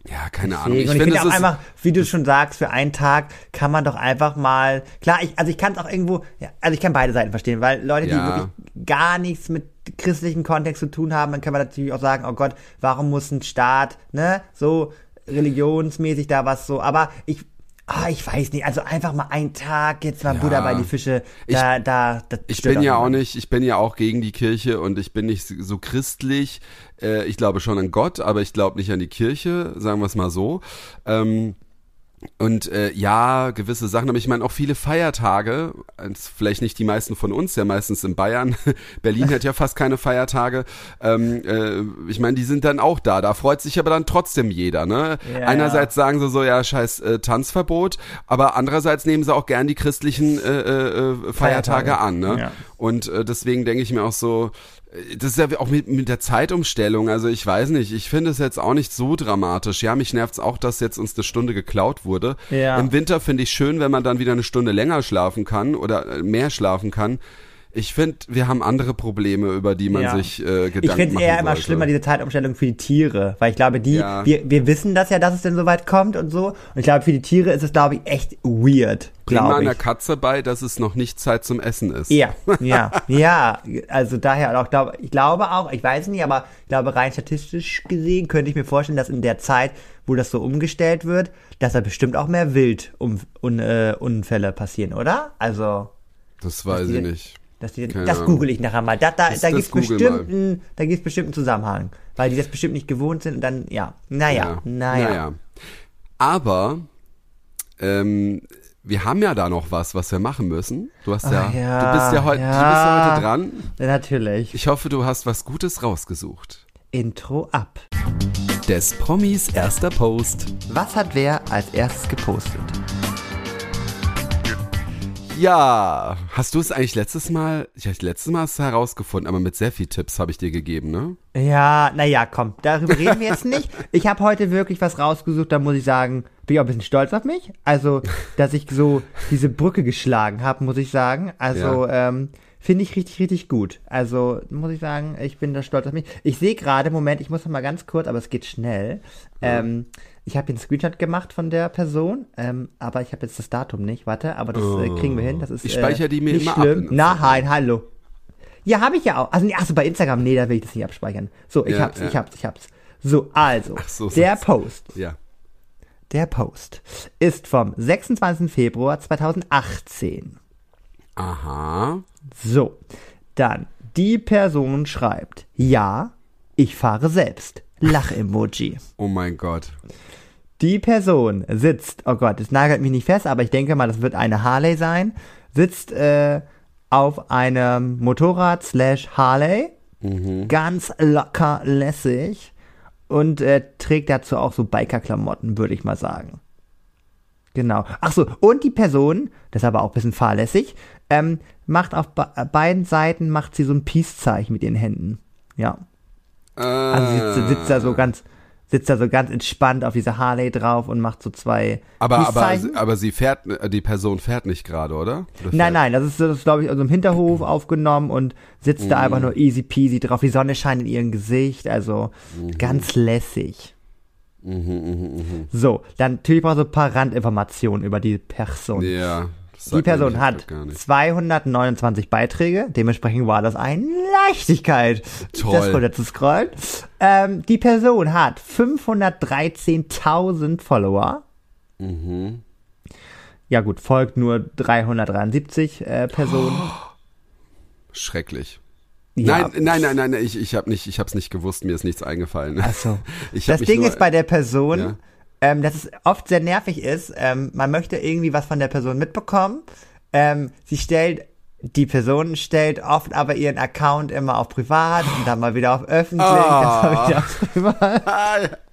ja, keine Ahnung. Ich und ich finde, es auch einfach, wie du schon sagst, für einen Tag kann man doch einfach mal, klar, ich, also ich kann es auch irgendwo, ja, also ich kann beide Seiten verstehen, weil Leute, die Ja. wirklich gar nichts mit christlichem Kontext zu tun haben, dann kann man natürlich auch sagen, oh Gott, warum muss ein Staat, ne, so religionsmäßig da was so, aber ich, ah, ich weiß nicht, also einfach mal einen Tag, jetzt mal Ja. Buddha bei die Fische, da, da, das Ich bin ja auch nicht, ich bin ja auch gegen die Kirche und ich bin nicht so christlich. Äh, ich glaube schon an Gott, aber ich glaube nicht an die Kirche, sagen wir es mal so. Ähm, und äh, ja, gewisse Sachen, aber ich meine auch viele Feiertage, vielleicht nicht die meisten von uns, ja meistens in Bayern. Berlin hat ja fast keine Feiertage. Ähm, äh, ich meine, die sind dann auch da. Da freut sich aber dann trotzdem jeder. Ne? Ja, Einerseits sagen sie so, ja, scheiß äh, Tanzverbot, aber andererseits nehmen sie auch gern die christlichen äh, äh, äh, Feiertage Feiertage. an. Ne? Ja. Und äh, deswegen denke ich mir auch so, das ist ja auch mit, mit der Zeitumstellung, also ich weiß nicht, ich finde es jetzt auch nicht so dramatisch. Ja, mich nervt's auch, dass jetzt uns eine Stunde geklaut wurde. Ja. Im Winter finde ich schön, wenn man dann wieder eine Stunde länger schlafen kann oder äh, mehr schlafen kann. Ich finde, wir haben andere Probleme, über die man Ja. sich äh, Gedanken Ich finde es eher immer sollte. schlimmer, diese Zeitumstellung für die Tiere. Weil ich glaube, die, Ja. wir, wir wissen das ja, dass es denn so weit kommt und so. Und ich glaube, für die Tiere ist es, glaube ich, echt weird. Bring mal einer ich. Katze bei, dass es noch nicht Zeit zum Essen ist. Ja, ja, ja. Also daher auch, glaube, ich glaube auch, ich weiß nicht, aber ich glaube, rein statistisch gesehen könnte ich mir vorstellen, dass in der Zeit, wo das so umgestellt wird, dass da bestimmt auch mehr Wild um, un, äh, passieren, oder? Also, Das weiß ich nicht. Dass die, das google ich nachher mal. Da, da, Das- da das gibt's google bestimmt, einen, da gibt's Zusammenhang. Weil die das bestimmt nicht gewohnt sind und dann, ja. Naja, naja. Aber ähm, wir haben ja da noch was, was wir machen müssen. Du hast ja, ja, du bist ja heute, du bist ja ja. heute dran. Ja, Natürlich. Ich hoffe, du hast was Gutes rausgesucht. Intro ab. Des Promis erster Post. Was hat wer als erstes gepostet? Ja, hast du es eigentlich letztes Mal, ich habe letztes Mal es herausgefunden, aber mit sehr viel Tipps habe ich dir gegeben, ne? Ja, naja, komm, darüber reden wir jetzt nicht. Ich habe heute wirklich was rausgesucht, da muss ich sagen, bin ich auch ein bisschen stolz auf mich. Also, dass ich so diese Brücke geschlagen habe, muss ich sagen. Also, ähm, finde ich richtig, richtig gut. Also, muss ich sagen, ich bin da stolz auf mich. Ich sehe gerade, Moment, ich muss noch mal ganz kurz, aber es geht schnell. Ähm, ich habe einen Screenshot gemacht von der Person, ähm, aber ich habe jetzt das Datum nicht. Warte, aber das äh, kriegen wir hin. Das ist Ich speichere äh, die mir nicht immer ab schlimm. in Nein, hallo. Ja, habe ich ja auch. Also, nee, achso, bei Instagram, nee, da will ich das nicht abspeichern. So, ich Ja, hab's, ja. ich hab's, ich hab's. So, also, so, der sag's. Post, Ja. der Post ist vom 26. Februar 2018. Aha. So, dann, die Person schreibt, ja, ich fahre selbst. Lach-Emoji. Oh mein Gott. Die Person sitzt, oh Gott, es nagelt mich nicht fest, aber ich denke mal, das wird eine Harley sein, sitzt äh, auf einem Motorrad slash Harley, ganz locker lässig und äh, trägt dazu auch so Biker-Klamotten, würde ich mal sagen. Genau. Ach so, und die Person, das ist aber auch ein bisschen fahrlässig, ähm, macht auf be beiden Seiten macht sie so ein Peace-Zeichen mit ihren Händen. Ja. Äh, Also sitzt, sitzt da so ganz, sitzt da so ganz entspannt auf dieser Harley drauf und macht so zwei aber, aber, aber sie fährt, die Person fährt nicht gerade, oder? oder Nein, nein, das ist, das ist glaube ich, also im Hinterhof aufgenommen und sitzt da Mhm. einfach nur easy peasy drauf. Die Sonne scheint in ihrem Gesicht, also Mhm. ganz lässig. So, dann natürlich braucht so ein paar Randinformationen über die Person. Ja. Die Person hat gar nicht. 229 Beiträge, dementsprechend war das eine Leichtigkeit, Toll. das runter zu scrollen. Ähm, die Person hat 513.000 Follower. Mhm. Ja gut, folgt nur 373 äh, Personen. Schrecklich. Ja. Nein, nein, nein, nein, nein, ich, ich habe nicht, ich hab's nicht gewusst, mir ist nichts eingefallen. Ach so. Das Ding nur- ist bei der Person, Ja. Ähm, dass es oft sehr nervig ist. Ähm, man möchte irgendwie was von der Person mitbekommen. Ähm, sie stellt, die Person stellt oft aber ihren Account immer auf privat und dann mal wieder auf öffentlich, Ah. dann mal wieder auf privat.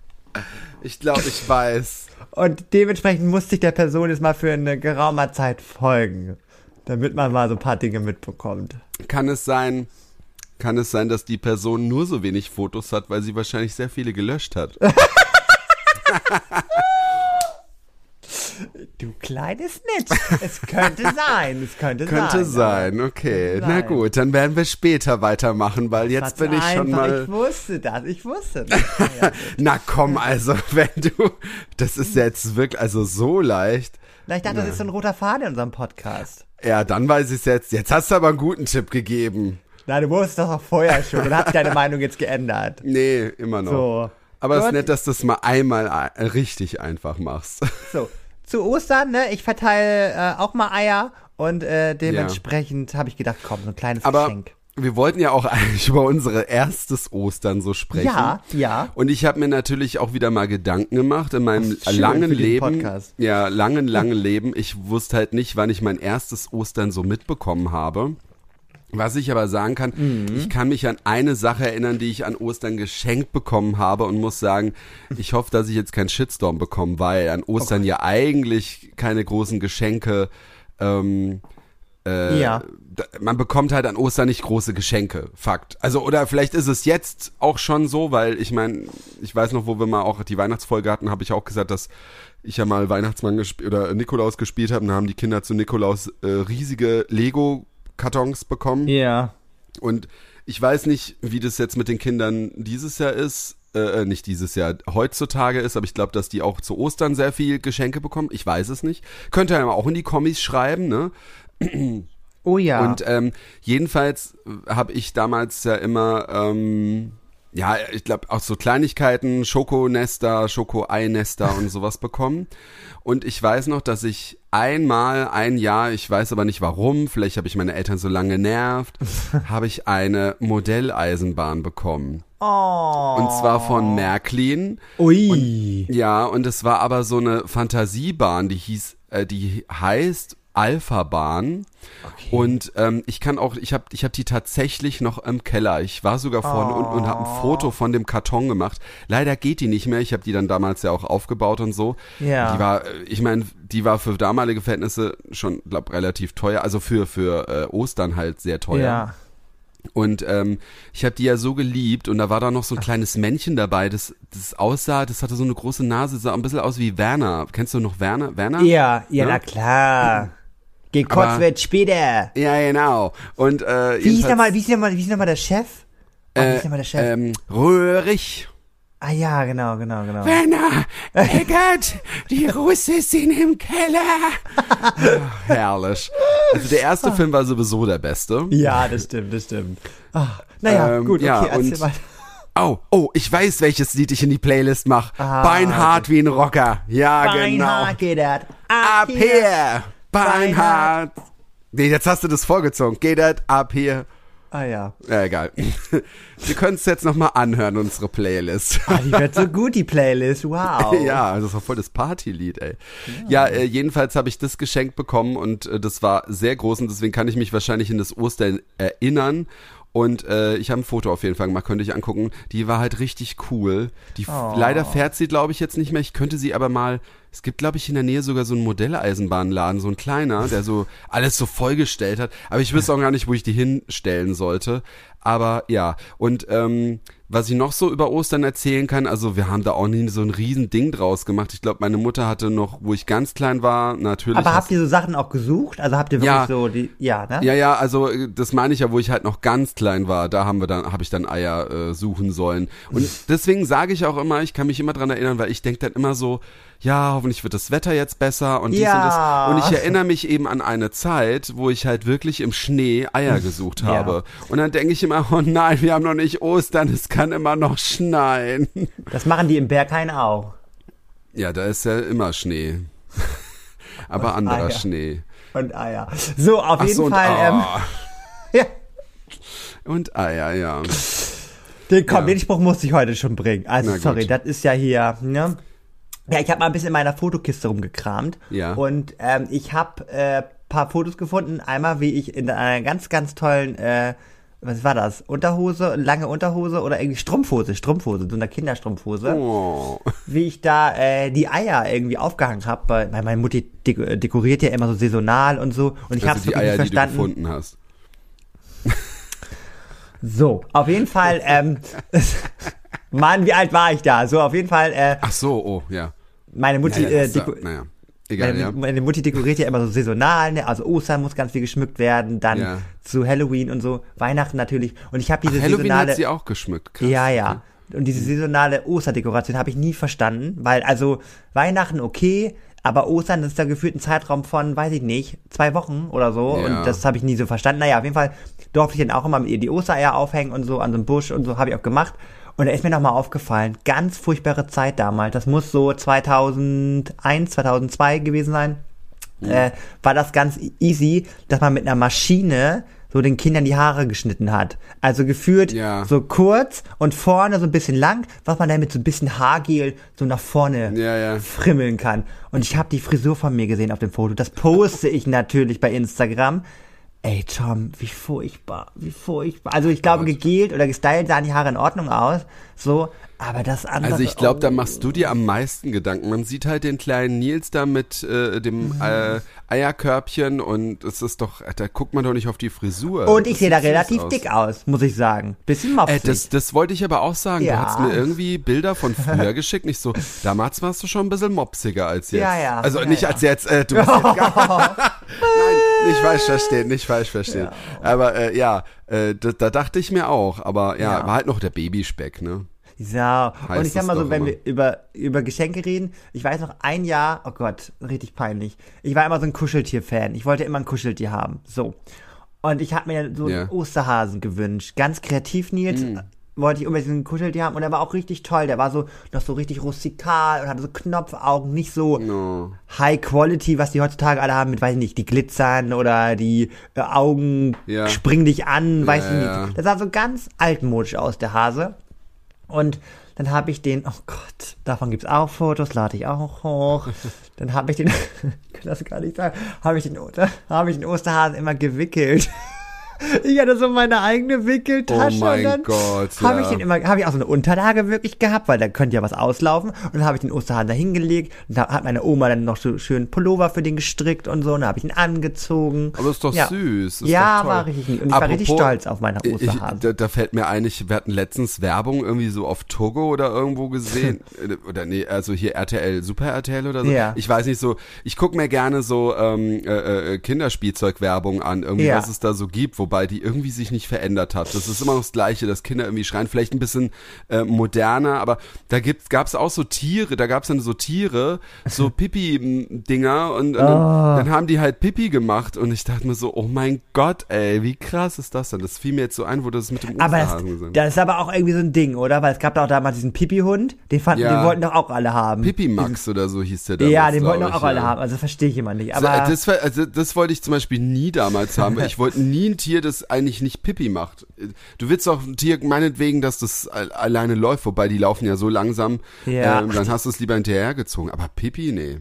Ich glaube, ich weiß. Und dementsprechend musste ich der Person jetzt mal für eine geraumer Zeit folgen. Damit man mal so ein paar Dinge mitbekommt. Kann es sein, kann es sein, dass die Person nur so wenig Fotos hat, weil sie wahrscheinlich sehr viele gelöscht hat? Du kleines Snitch. Es könnte sein. Es könnte, Könnte sein. sein, okay. Könnte Na sein. gut, dann werden wir später weitermachen, weil jetzt bin ich schon mal. Ich wusste das. Ich wusste das. Ja. Na komm, also wenn du, das ist jetzt wirklich, also so leicht. Na, ich dachte, das ist so ein roter Faden in unserem Podcast. Ja, dann weiß ich es jetzt. Jetzt hast du aber einen guten Tipp gegeben. Na, du wusstest das auch vorher schon und hast deine Meinung jetzt geändert. Nee, immer noch. So. Aber es ist nett, dass du es mal einmal äh, richtig einfach machst. So. Zu Ostern, ne? Ich verteile äh, auch mal Eier und äh, dementsprechend habe ich gedacht, komm, so ein kleines Aber Geschenk. wir wollten ja auch eigentlich über unsere erstes Ostern so sprechen. Ja, ja. Und ich habe mir natürlich auch wieder mal Gedanken gemacht in meinem Das langen Leben. Podcast. Ja, langen, langen Leben. Ich wusste halt nicht, wann ich mein erstes Ostern so mitbekommen habe. Was ich aber sagen kann, Mhm. ich kann mich an eine Sache erinnern, die ich an Ostern geschenkt bekommen habe und muss sagen, ich hoffe, dass ich jetzt keinen Shitstorm bekomme, weil an Ostern ja eigentlich keine großen Geschenke ähm, äh, Ja. man bekommt halt an Ostern nicht große Geschenke, Fakt. Also oder vielleicht ist es jetzt auch schon so, weil ich meine, ich weiß noch, wo wir mal auch die Weihnachtsfolge hatten, habe ich auch gesagt, dass ich ja mal Weihnachtsmann gesp oder Nikolaus gespielt habe, und da haben die Kinder zu Nikolaus äh, riesige Lego Kartons bekommen Ja. und ich weiß nicht, wie das jetzt mit den Kindern dieses Jahr ist. Äh, nicht dieses Jahr, heutzutage ist, aber ich glaube, dass die auch zu Ostern sehr viel Geschenke bekommen. Ich weiß es nicht. Könnt ihr ja auch in die Kommis schreiben, ne? Oh ja. Und ähm, jedenfalls habe ich damals ja immer, ähm, ja, ich glaube auch so Kleinigkeiten, Schokonester, Schoko-Einester und sowas bekommen. Und ich weiß noch, dass ich einmal, ein Jahr, ich weiß aber nicht warum, vielleicht habe ich meine Eltern so lange genervt, habe ich eine Modelleisenbahn bekommen. oh. Und zwar von Märklin. Ui. Ja, und es war aber so eine Fantasiebahn, die hieß, äh, die heißt Alpha-Bahn. Und ähm, ich kann auch, ich habe ich hab die tatsächlich noch im Keller. Ich war sogar vorne unten und habe ein Foto von dem Karton gemacht. Leider geht die nicht mehr. Ich habe die dann damals ja auch aufgebaut und so. Ja. Die war, äh, ich meine, die war für damalige Verhältnisse schon, glaub, relativ teuer. Also für für äh, Ostern halt sehr teuer. Ja. Und ähm, ich habe die ja so geliebt und da war da noch so ein kleines Männchen dabei, das, das aussah, das hatte so eine große Nase, sah ein bisschen aus wie Werner. Kennst du noch Werner? Werner? Ja, ja, Ne? na klar. Gekotzt Aber- wird später. Ja, genau. Und äh, Wie hieß nochmal, wie hieß nochmal, wie hieß nochmal der Chef? Oh, wie äh, hieß nochmal der Chef? ähm, Röhrig. ah ja, genau, genau, genau. Werner, Eckert, die Russe sind im Keller. Ach, herrlich. Also der erste Film war sowieso der beste. Ja, das stimmt, das stimmt. Ach, naja, Ähm, gut, okay, ja, und- mal. Oh, oh, ich weiß, welches Lied ich in die Playlist mache. Ah, Beinhart wie ein Rocker. Ja, genau. Beinhard geht das. Ab hier, Beinhard. Nee, jetzt hast du das vorgezogen. Geht das ab hier? Ah ja. Ja, egal. Wir können es jetzt nochmal anhören, unsere Playlist. Ah, die wird so gut, die Playlist. Wow. Ja, das ist doch voll das Partylied, ey. Ja, äh, jedenfalls habe ich das geschenkt bekommen und äh, das war sehr groß und deswegen kann ich mich wahrscheinlich in das Ostern erinnern. Und äh, ich habe ein Foto auf jeden Fall gemacht, könnt ihr euch angucken. Die war halt richtig cool. Die Oh. leider fährt sie, glaube ich, jetzt nicht mehr. Ich könnte sie aber mal. Es gibt, glaube ich, in der Nähe sogar so einen Modelleisenbahnladen, so ein kleiner, der so alles so vollgestellt hat. Aber ich wüsste auch gar nicht, wo ich die hinstellen sollte. Aber ja, und ähm, was ich noch so über Ostern erzählen kann, also wir haben da auch nie so ein riesen Ding draus gemacht. Ich glaube, meine Mutter hatte noch, wo ich ganz klein war, natürlich. Aber habt ihr so Sachen auch gesucht? Also habt ihr wirklich Ja. so die, ja, ne? ja, ja, also äh, das meine ich ja, wo ich halt noch ganz klein war, da haben wir dann, habe ich dann Eier äh, suchen sollen. Und deswegen sage ich auch immer, ich kann mich immer dran erinnern, weil ich denke dann immer so, ja, hoffentlich wird das Wetter jetzt besser und dies Ja. und das. Und ich erinnere mich eben an eine Zeit, wo ich halt wirklich im Schnee Eier gesucht Ja. habe. Und dann denke ich immer, oh nein, wir haben noch nicht Ostern, es kann immer noch schneien. Das machen die im Berghain auch. Ja, da ist ja immer Schnee. Aber Und anderer Eier. Schnee. Und Eier. So, auf Ach jeden so, Fall, ähm, ja, und Eier, ja. den, komm, Ja. den Spruch musste ich heute schon bringen. Also, Na gut. sorry, das ist ja hier, ne? Ja, ich habe mal ein bisschen in meiner Fotokiste rumgekramt. Ja. Und ähm, ich habe äh, paar Fotos gefunden. Einmal, wie ich in einer ganz, ganz tollen, äh, was war das? Unterhose, lange Unterhose oder irgendwie Strumpfhose, Strumpfhose, so eine Kinderstrumpfhose. Oh. wie ich da äh, die Eier irgendwie aufgehangen habe, weil weil meine Mutti dek dekoriert ja immer so saisonal und so und ich habe Also es die wirklich Eier, nicht die du verstanden. gefunden hast. So, auf jeden Fall, ähm, Mann, wie alt war ich da? So, auf jeden Fall, äh, Ach so, oh, ja. meine Mutti, Ja, ja, äh, deko naja. Egal, meine, ja. meine Mutti dekoriert ja immer so saisonal, ne? Also Ostern muss ganz viel geschmückt werden, dann Ja. zu Halloween und so, Weihnachten natürlich. Und ich habe diese Halloween saisonale. hat sie auch geschmückt. Krass. Ja, ja. Und diese saisonale Osterdekoration habe ich nie verstanden, weil also Weihnachten okay, aber Ostern ist da gefühlt ein Zeitraum von, weiß ich nicht, zwei Wochen oder so. Ja. Und das habe ich nie so verstanden. Naja, auf jeden Fall durfte ich dann auch immer mit ihr die Ostereier aufhängen und so an so einem Busch und so habe ich auch gemacht. Und da ist mir nochmal aufgefallen, ganz furchtbare Zeit damals. Das muss so 2001, 2002 gewesen sein. Äh, war das ganz easy, dass man mit einer Maschine so den Kindern die Haare geschnitten hat. Also gefühlt Ja. so kurz und vorne so ein bisschen lang, was man dann mit so ein bisschen Haargel so nach vorne Ja, ja. frimmeln kann. Und ich habe die Frisur von mir gesehen auf dem Foto. Das poste ich natürlich bei Instagram. Ey, Tom, wie furchtbar, wie furchtbar. Also ich glaube, gegelt oder gestylt sahen die Haare in Ordnung aus, so, aber das andere. Also ich glaube, da machst du dir am meisten Gedanken. Man sieht halt den kleinen Nils da mit äh, dem äh, Eierkörbchen und es ist doch, da guckt man doch nicht auf die Frisur. Und ich sehe da relativ aus. dick aus, muss ich sagen. Bisschen Äh, mopsig. das, das wollte ich aber auch sagen. Ja. Du hast mir irgendwie Bilder von früher geschickt. Nicht so, damals warst du schon ein bisschen mopsiger als jetzt. Ja, ja. Also Ja, nicht ja. als jetzt, äh, du bist jetzt gar, Nein, nicht falsch verstehen, nicht falsch verstehen. Aber äh, ja, äh, da, da dachte ich mir auch. Aber ja, Ja. war halt noch der Babyspeck, ne? Ja, und Heißt ich sag mal so, wenn immer. wir über, über Geschenke reden, ich weiß noch ein Jahr, oh Gott, richtig peinlich. Ich war immer so ein Kuscheltier-Fan. Ich wollte immer ein Kuscheltier haben. So. Und ich habe mir so Ja. einen Osterhasen gewünscht. Ganz kreativ, Nils. Mm. Wollte ich unbedingt ein Kuscheltier haben und der war auch richtig toll. Der war so noch so richtig rustikal und hatte so Knopfaugen, nicht so No. High Quality, was die heutzutage alle haben mit, weiß ich nicht, die glitzern oder die äh, Augen Ja. springen dich an, weiß ich nicht. ja. Das sah so ganz altmodisch aus, der Hase. Und dann habe ich den, oh Gott, davon gibt's auch Fotos, lade ich auch hoch. Dann habe ich den, ich kann das gar nicht sagen, habe ich den, habe ich den Osterhasen immer gewickelt. Ich hatte so meine eigene Wickeltasche Oh mein und dann Gott, habe ich ja. den immer, habe ich auch so eine Unterlage wirklich gehabt, weil da könnte ja was auslaufen. Und dann habe ich den Osterhasen da hingelegt und da hat meine Oma dann noch so schön Pullover für den gestrickt und so. Und dann habe ich ihn angezogen. Aber ist doch Ja. süß. Ist ja, doch war richtig. Und ich war richtig Apropos, stolz auf meine Ich, Osterhasen. da, da fällt mir ein, ich, wir hatten letztens Werbung irgendwie so auf Togo oder irgendwo gesehen. Äh, oder nee, also hier RTL, Super RTL oder so. Ja. Ich weiß nicht so, ich guck mir gerne so ähm, äh, äh, Kinderspielzeugwerbung an, irgendwie was es da so gibt, wobei die irgendwie sich nicht verändert hat. Das ist immer noch das Gleiche, dass Kinder irgendwie schreien, vielleicht ein bisschen äh, moderner, aber da gibt's, gab's auch so Tiere, da gab's dann so Tiere, so Pipi-Dinger und, und dann, Ah. dann haben die halt Pipi gemacht und ich dachte mir so, oh mein Gott, ey, wie krass ist das denn? Das fiel mir jetzt so ein, wo du das mit dem Aber das, das ist aber auch irgendwie so ein Ding, oder? Weil es gab doch auch damals diesen Pipi-Hund, den fanden, Ja. den wollten doch auch alle haben. Pipi Max oder so hieß der ja, damals, den wollten doch auch ich, alle ja. haben. Also verstehe ich immer nicht. Also, Aber äh, das, also das wollte ich zum Beispiel nie damals haben. Ich wollte nie ein Tier, das eigentlich nicht Pipi macht. Du willst auch ein Tier meinetwegen, dass das al- alleine läuft, wobei die laufen ja so langsam. Ja. Ähm, dann hast du es lieber hinterhergezogen. Aber Pipi, nee.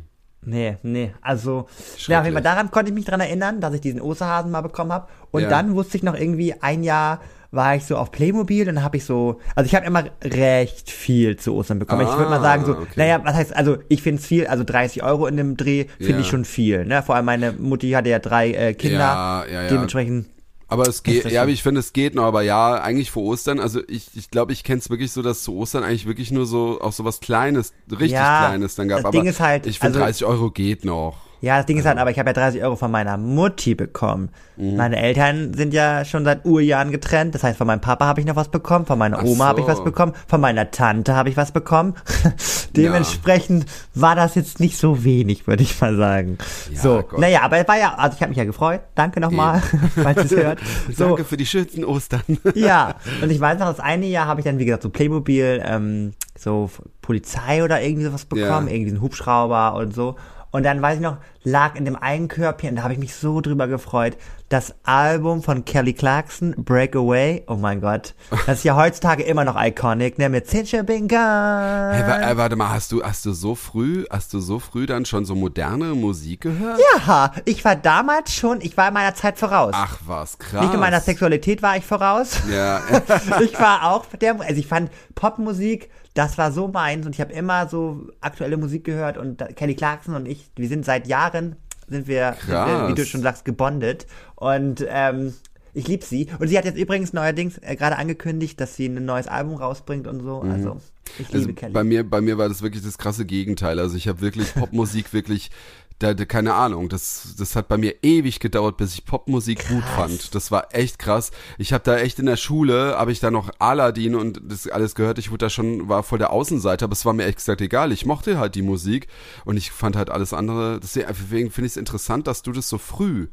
Nee, nee, also, ja, auf jeden. Fall daran konnte ich mich dran erinnern, dass ich diesen Osterhasen mal bekommen habe. Und Ja. dann wusste ich noch irgendwie, ein Jahr war ich so auf Playmobil, dann habe ich so, also ich habe immer recht viel zu Ostern bekommen. ich würde mal Ah, sagen so, okay. naja, was heißt, also ich finde es viel, also 30 Euro in dem Dreh finde Ja. ich schon viel. Ne? Vor allem meine Mutti hatte ja drei äh, Kinder, Ja, ja, ja. dementsprechend, Aber es geht, ja, aber ich finde, es geht noch, aber ja, eigentlich vor Ostern, also ich, ich glaube, ich kenne es wirklich so, dass zu Ostern eigentlich wirklich nur so, auch so was Kleines, richtig Ja, Kleines dann gab. das aber Ding ist halt, ich finde also- 30 Euro geht noch. Ja, das Ding ist halt, aber ich habe ja 30 Euro von meiner Mutti bekommen. Mhm. Meine Eltern sind ja schon seit Urjahren getrennt. Das heißt, von meinem Papa habe ich noch was bekommen, von meiner Ach Oma habe ich so. was bekommen, von meiner Tante habe ich was bekommen. Dementsprechend war das jetzt nicht so wenig, würde ich mal sagen. Ja, so, Gott. naja, aber es war ja, also ich habe mich ja gefreut. Danke nochmal, falls ihr es hört. So, Danke für die schönsten Ostern. ja, und ich weiß noch, das eine Jahr habe ich dann, wie gesagt, so Playmobil, ähm, so Polizei oder irgendwie sowas bekommen, Ja. irgendwie so einen Hubschrauber und so. Und dann weiß ich noch, lag in dem einen Körbchen, da habe ich mich so drüber gefreut, das Album von Kelly Clarkson, Breakaway, oh mein Gott, das ist ja heutzutage immer noch iconic, ne, mit Binga. Hey, wa- äh, warte mal, hast du, hast du so früh, hast du so früh dann schon so moderne Musik gehört? Ja, ich war damals schon, ich war in meiner Zeit voraus. Ach was, krass. Nicht in meiner Sexualität war ich voraus. Ja, ich war auch der, also ich fand Popmusik, das war so meins und ich habe immer so aktuelle Musik gehört und Kelly Clarkson und ich, wir sind seit Jahren, sind wir, sind wir wie du schon sagst, gebondet und ähm, ich liebe sie. Und sie hat jetzt übrigens neuerdings äh, gerade angekündigt, dass sie ein neues Album rausbringt und so. Also, ich liebe also Kelly. bei mir, bei mir war das wirklich das krasse Gegenteil. Also ich habe wirklich Popmusik wirklich, da, da, keine Ahnung, das, das hat bei mir ewig gedauert, bis ich Popmusik gut fand. Das war echt krass. Ich habe da echt in der Schule, habe ich da noch Aladdin und das alles gehört. Ich wurde da schon, war voll der Außenseiter, aber es war mir echt gesagt egal. Ich mochte halt die Musik und ich fand halt alles andere. Deswegen finde ich es interessant, dass du das so früh.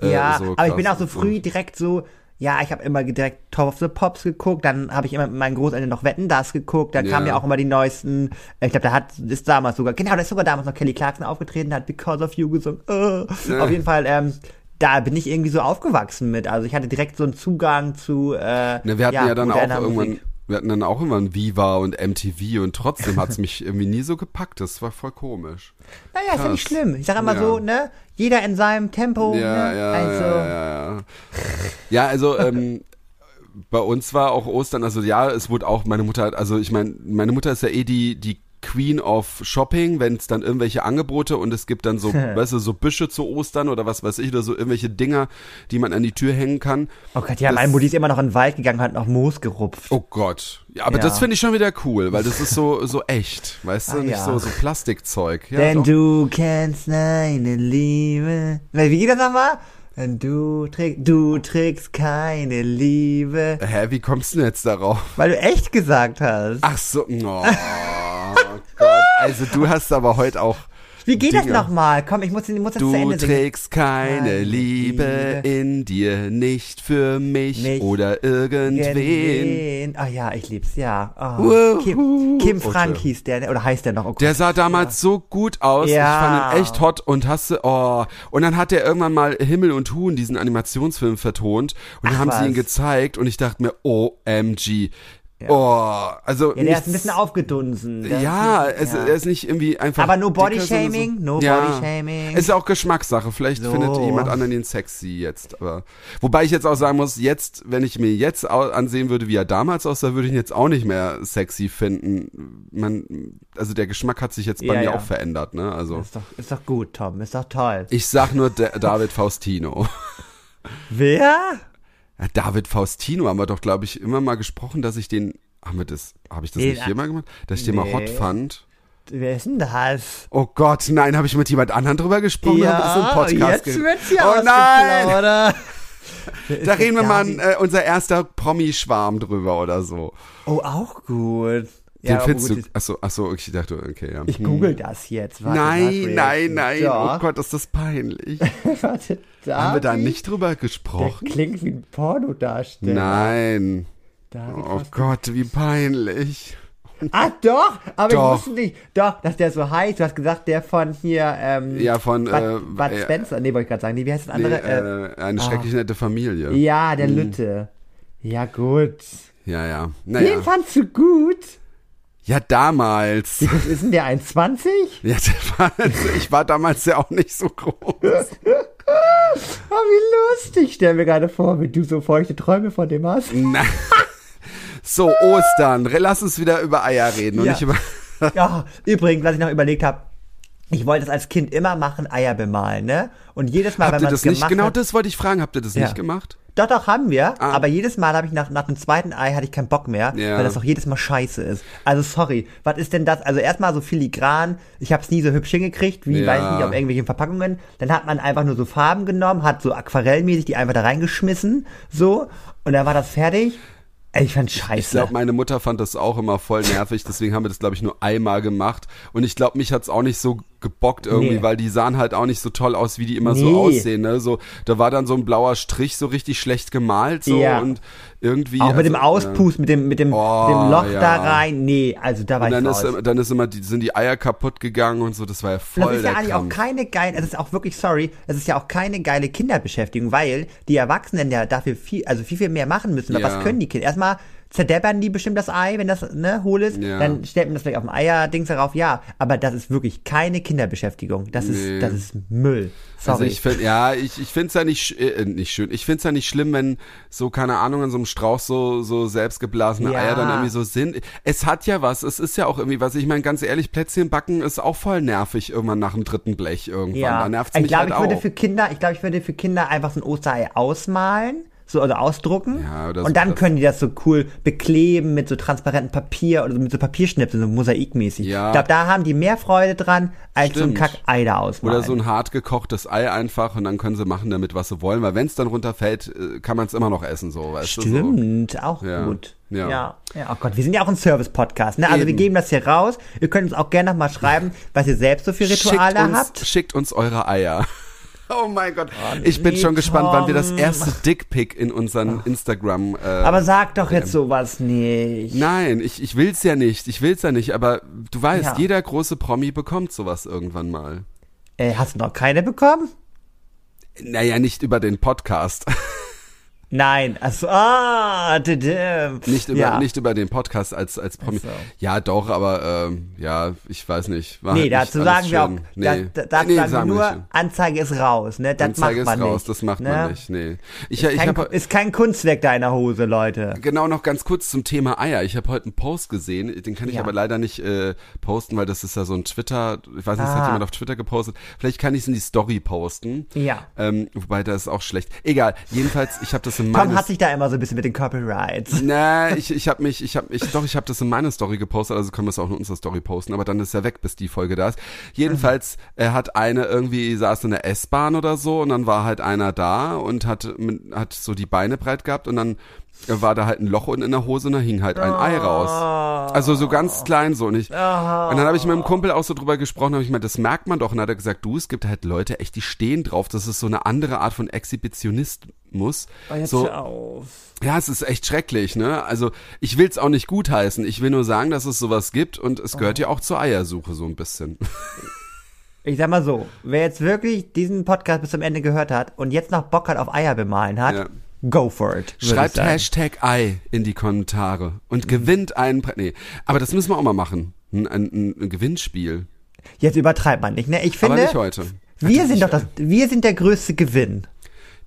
Äh, ja, so aber ich bin krass- auch so früh direkt so, ja, ich habe immer direkt Top of the Pops geguckt, dann habe ich immer mit meinen Großeltern noch Wetten das geguckt, dann Ja. kamen ja auch immer die neuesten, ich glaube, da hat, ist damals sogar, genau, da ist sogar damals noch Kelly Clarkson aufgetreten, hat Because of You gesungen, äh. Ja. auf jeden Fall, ähm, da bin ich irgendwie so aufgewachsen mit, also ich hatte direkt so einen Zugang zu, äh, Ne, wir hatten ja, dann auch irgendwann, Musik. Wir hatten dann auch immer ein Viva und MTV und trotzdem hat's mich irgendwie nie so gepackt. Das war voll komisch. Naja, ist ja nicht schlimm. Ich sag immer Ja. so, ne? Jeder in seinem Tempo. Ja, ne? ja, also, ja, ja, ja. Ja, also ähm, bei uns war auch Ostern, also ja, es wurde auch, meine Mutter hat, also ich meine, meine Mutter ist ja eh die, die Queen of Shopping, wenn es dann irgendwelche Angebote und es gibt dann so, weißt du, so Büsche zu Ostern oder was weiß ich, oder so irgendwelche Dinger, die man an die Tür hängen kann. Oh Gott, ja, Das- meine Mutti ist immer noch in den Wald gegangen, hat noch Moos gerupft. Oh Gott. Ja, aber Ja. das finde ich schon wieder cool, weil das ist so, so echt, weißt du, Ah, nicht ja. so, so Plastikzeug. Ja, Denn doch. du kennst meine Liebe. Wie geht das nochmal? Denn du trägst, du trägst keine Liebe. Hä, wie kommst du denn jetzt darauf? Weil du echt gesagt hast. Ach so, Gott, also du hast aber heute auch Wie geht das Dinge. nochmal? Komm, ich muss, ich muss das zu Du Ende singen. trägst keine Keine Liebe in dir, nicht für mich, Mich. oder irgendwen. Wen? Ah ja, ich lieb's, ja. Oh. Kim, Kim Oh, Frank hieß der, ne? oder heißt der noch? Oh. Der sah damals so gut aus. Ja. Ich fand ihn echt hot und hasse, oh. Und dann hat er irgendwann mal Himmel und Huhn, diesen Animationsfilm vertont. Und dann Ach, haben sie ihn was. gezeigt und ich dachte mir, OMG. Oh, also. ja, der nichts- ist ein bisschen aufgedunsen. Ja, ist, es, er ist nicht irgendwie einfach. Aber no Body Shaming, so, no ja. Body Shaming. Es ist auch Geschmackssache. Vielleicht So. findet jemand anderen ihn sexy jetzt. Aber wobei ich jetzt auch sagen muss, jetzt, wenn ich mir jetzt ansehen würde, wie er damals aussah, würde ich ihn jetzt auch nicht mehr sexy finden. Man, also der Geschmack hat sich jetzt bei Ja, mir ja. auch verändert. Ne? Also Ist doch, ist doch gut, Tom. Ist doch toll. ich sag nur Da- David Faustino. Wer? Ja, David Faustino haben wir doch, glaube ich, immer mal gesprochen, dass ich den. Haben wir das? Habe ich das Den- nicht hier mal gemacht? Dass ich den mal hot Nee. fand. Wer ist denn das? Oh Gott, nein, habe ich mit jemand anderem drüber gesprochen? Wir das im Podcast jetzt wird's ja Oh nein! ausgeplaudert. Da reden wir mal an, äh, unser erster Promi-Schwarm drüber oder so. Oh, auch gut. Den aber findest gut, du. Achso, achso, ich dachte, okay, ja. Ich Hm. google das jetzt. Warte, Nein, nein, nein. Doch. Oh Gott, ist das peinlich. Warte, Haben wir da nicht drüber Der gesprochen? klingt wie ein Pornodarsteller. Nein. David Oh. Gott, wie peinlich. Ah, doch, aber Doch. ich wusste nicht. Doch, dass der so heißt. Du hast gesagt, der von hier, ähm, Ja, von, Bud, äh, Bud äh, Spencer. Nee, wollte ich gerade sagen. Nee, wie heißt das Nee, andere? äh, äh, eine schrecklich nette Familie. ja, der Lütte. Ja, gut. Ja, ja. Den Naja. fandst du gut? Ja, damals. Wie groß ist denn der 1,20? Ja, der war, ich war damals ja auch nicht so groß. Oh, wie lustig. Stell mir gerade vor, wie du so feuchte Träume von dem hast. Na. So, Ostern. Lass uns wieder über Eier reden und Ja. nicht über. Ja, übrigens, was ich noch überlegt habe, ich wollte es als Kind immer machen, Eier bemalen, ne? Und jedes Mal, Habt wenn man das es nicht? gemacht Genau hat, das wollte ich fragen. Habt ihr das Ja. nicht gemacht? Doch, doch, haben wir. Ah. Aber jedes Mal habe ich nach, nach dem zweiten Ei hatte ich keinen Bock mehr, Ja. weil das auch jedes Mal scheiße ist. Also sorry, was ist denn das? Also erstmal so filigran, ich habe es nie so hübsch hingekriegt, wie Ja. weiß ich nicht, auf irgendwelchen Verpackungen. Dann hat man einfach nur so Farben genommen, hat so aquarellmäßig die einfach da reingeschmissen, so. Und dann war das fertig. Ey, ich fand scheiße. Ich glaube, meine Mutter fand das auch immer voll nervig, deswegen haben wir das, glaube ich, nur einmal gemacht. Und ich glaube, mich hat's auch nicht so gebockt irgendwie, Nee. weil die sahen halt auch nicht so toll aus, wie die immer so Nee. aussehen. Ne? So, da war dann so ein blauer Strich so richtig schlecht gemalt so Ja. und irgendwie. auch mit dem also, Auspust, mit dem, mit dem, Oh, dem Loch ja. da rein. Nee, also da war Und ich dann raus. ist, immer- dann ist immer die, sind die Eier kaputt gegangen und so, das war ja voll das ist ja eigentlich auch Krampf. keine geile, es ist auch wirklich, sorry, es ist ja auch keine geile Kinderbeschäftigung, weil die Erwachsenen ja dafür viel, also viel, viel mehr machen müssen. Aber Ja. was können die Kinder? Erstmal zerdeppern die bestimmt das Ei, wenn das, ne, hohl ist. Ja. Dann stellt man das vielleicht auf dem Eierdings darauf, ja. Aber das ist wirklich keine Kinderbeschäftigung. Das ist, Nee. das ist Müll. Sorry. Also ich finde, ja, ich, ich finde es ja nicht, sch- äh, nicht schön. Ich finde es ja nicht schlimm, wenn so, keine Ahnung, in so einem Strauch so, so selbstgeblasene Ja. Eier dann irgendwie so sind. Es hat ja was, es ist ja auch irgendwie was. Ich meine, ganz ehrlich, Plätzchen backen ist auch voll nervig irgendwann nach dem dritten Blech irgendwann. ja. Da nervt's ich mich glaube, halt ich würde auch. für Kinder, ich glaube, ich würde für Kinder einfach so ein Osterei ausmalen. So, also ausdrucken. Ja, so und dann das- können die das so cool bekleben mit so transparentem Papier oder mit so Papierschnipseln, so mosaikmäßig. Ja. Ich glaube, da haben die mehr Freude dran, als so ein Stimmt. Kack-Ei da ausmalen. Oder so ein hart gekochtes Ei einfach und dann können sie machen damit, was sie wollen. Weil wenn es dann runterfällt, äh, kann man es immer noch essen, so, weißt du? So. Stimmt, auch Ja. gut. Ja. ja. Ja, oh Gott, wir sind ja auch ein Service-Podcast, ne? Also wir Eben. geben das hier raus. Ihr könnt uns auch gerne noch mal schreiben, was ihr selbst so für Rituale schickt uns, habt. Schickt uns eure Eier. Oh mein Gott. Ich bin nee, schon gespannt, wann wir das erste Dickpick in unseren Instagram. Äh, Aber sag doch jetzt sowas nicht. Nein, ich, ich will's ja nicht. Ich will's ja nicht, aber du weißt, Ja. jeder große Promi bekommt sowas irgendwann mal. Äh, hast du noch keine bekommen? Naja, nicht über den Podcast. Nein, also, ah, tadam. Nicht über, ja. nicht über den Podcast als, als Promi. So. Ja, doch, aber ähm, ja, ich weiß nicht. War Nee, halt dazu nicht sagen wir auch, da, Nee. da, dazu Nee, sagen wir nur, nicht. Anzeige ist raus, ne? Das Anzeige macht man ist raus, nicht. das macht ne? man nicht. Nee. Ich, ich Kein, habe ist kein Kunstwerk deiner Hose, Leute. Genau, noch ganz kurz zum Thema Eier. Ich habe heute einen Post gesehen, den kann ich Ja. aber leider nicht äh, posten, weil das ist ja so ein Twitter, ich weiß nicht, das Ah. hat jemand auf Twitter gepostet. Vielleicht kann ich es in die Story posten. Ja. Ähm, wobei das ist auch schlecht. Egal, jedenfalls, ich habe das in Tom meines... hat sich da immer so ein bisschen mit den Copyrights. Nee, ich, ich habe mich, ich habe ich, doch, ich habe das in meine Story gepostet, also können wir es auch in unsere Story posten, aber dann ist er weg, bis die Folge da ist. Jedenfalls, er hat eine irgendwie, saß in der S-Bahn oder so und dann war halt einer da und hat, hat so die Beine breit gehabt und dann war da halt ein Loch unten in der Hose und da hing halt ein Ei raus. Also so ganz klein so nicht. Und dann habe ich mit meinem Kumpel auch so drüber gesprochen, habe ich gemeint, das merkt man doch. Und dann hat er gesagt, du, es gibt halt Leute echt, die stehen drauf. Das ist so eine andere Art von Exhibitionismus. so, auf. ja, es ist echt schrecklich, ne? Also ich will's auch nicht gutheißen. Ich will nur sagen, dass es sowas gibt und es gehört ja auch zur Eiersuche so ein bisschen. Ich sag mal so, wer jetzt wirklich diesen Podcast bis zum Ende gehört hat und jetzt noch Bock hat auf Eier bemalen hat, Ja. Go for it. Schreibt. Hashtag Ei in die Kommentare und gewinnt einen Pre Nee, aber das müssen wir auch mal machen. Ein, ein, ein, ein Gewinnspiel. Jetzt übertreibt man nicht, ne? Ich finde, aber nicht heute. wir sind doch das, wir sind der größte Gewinn.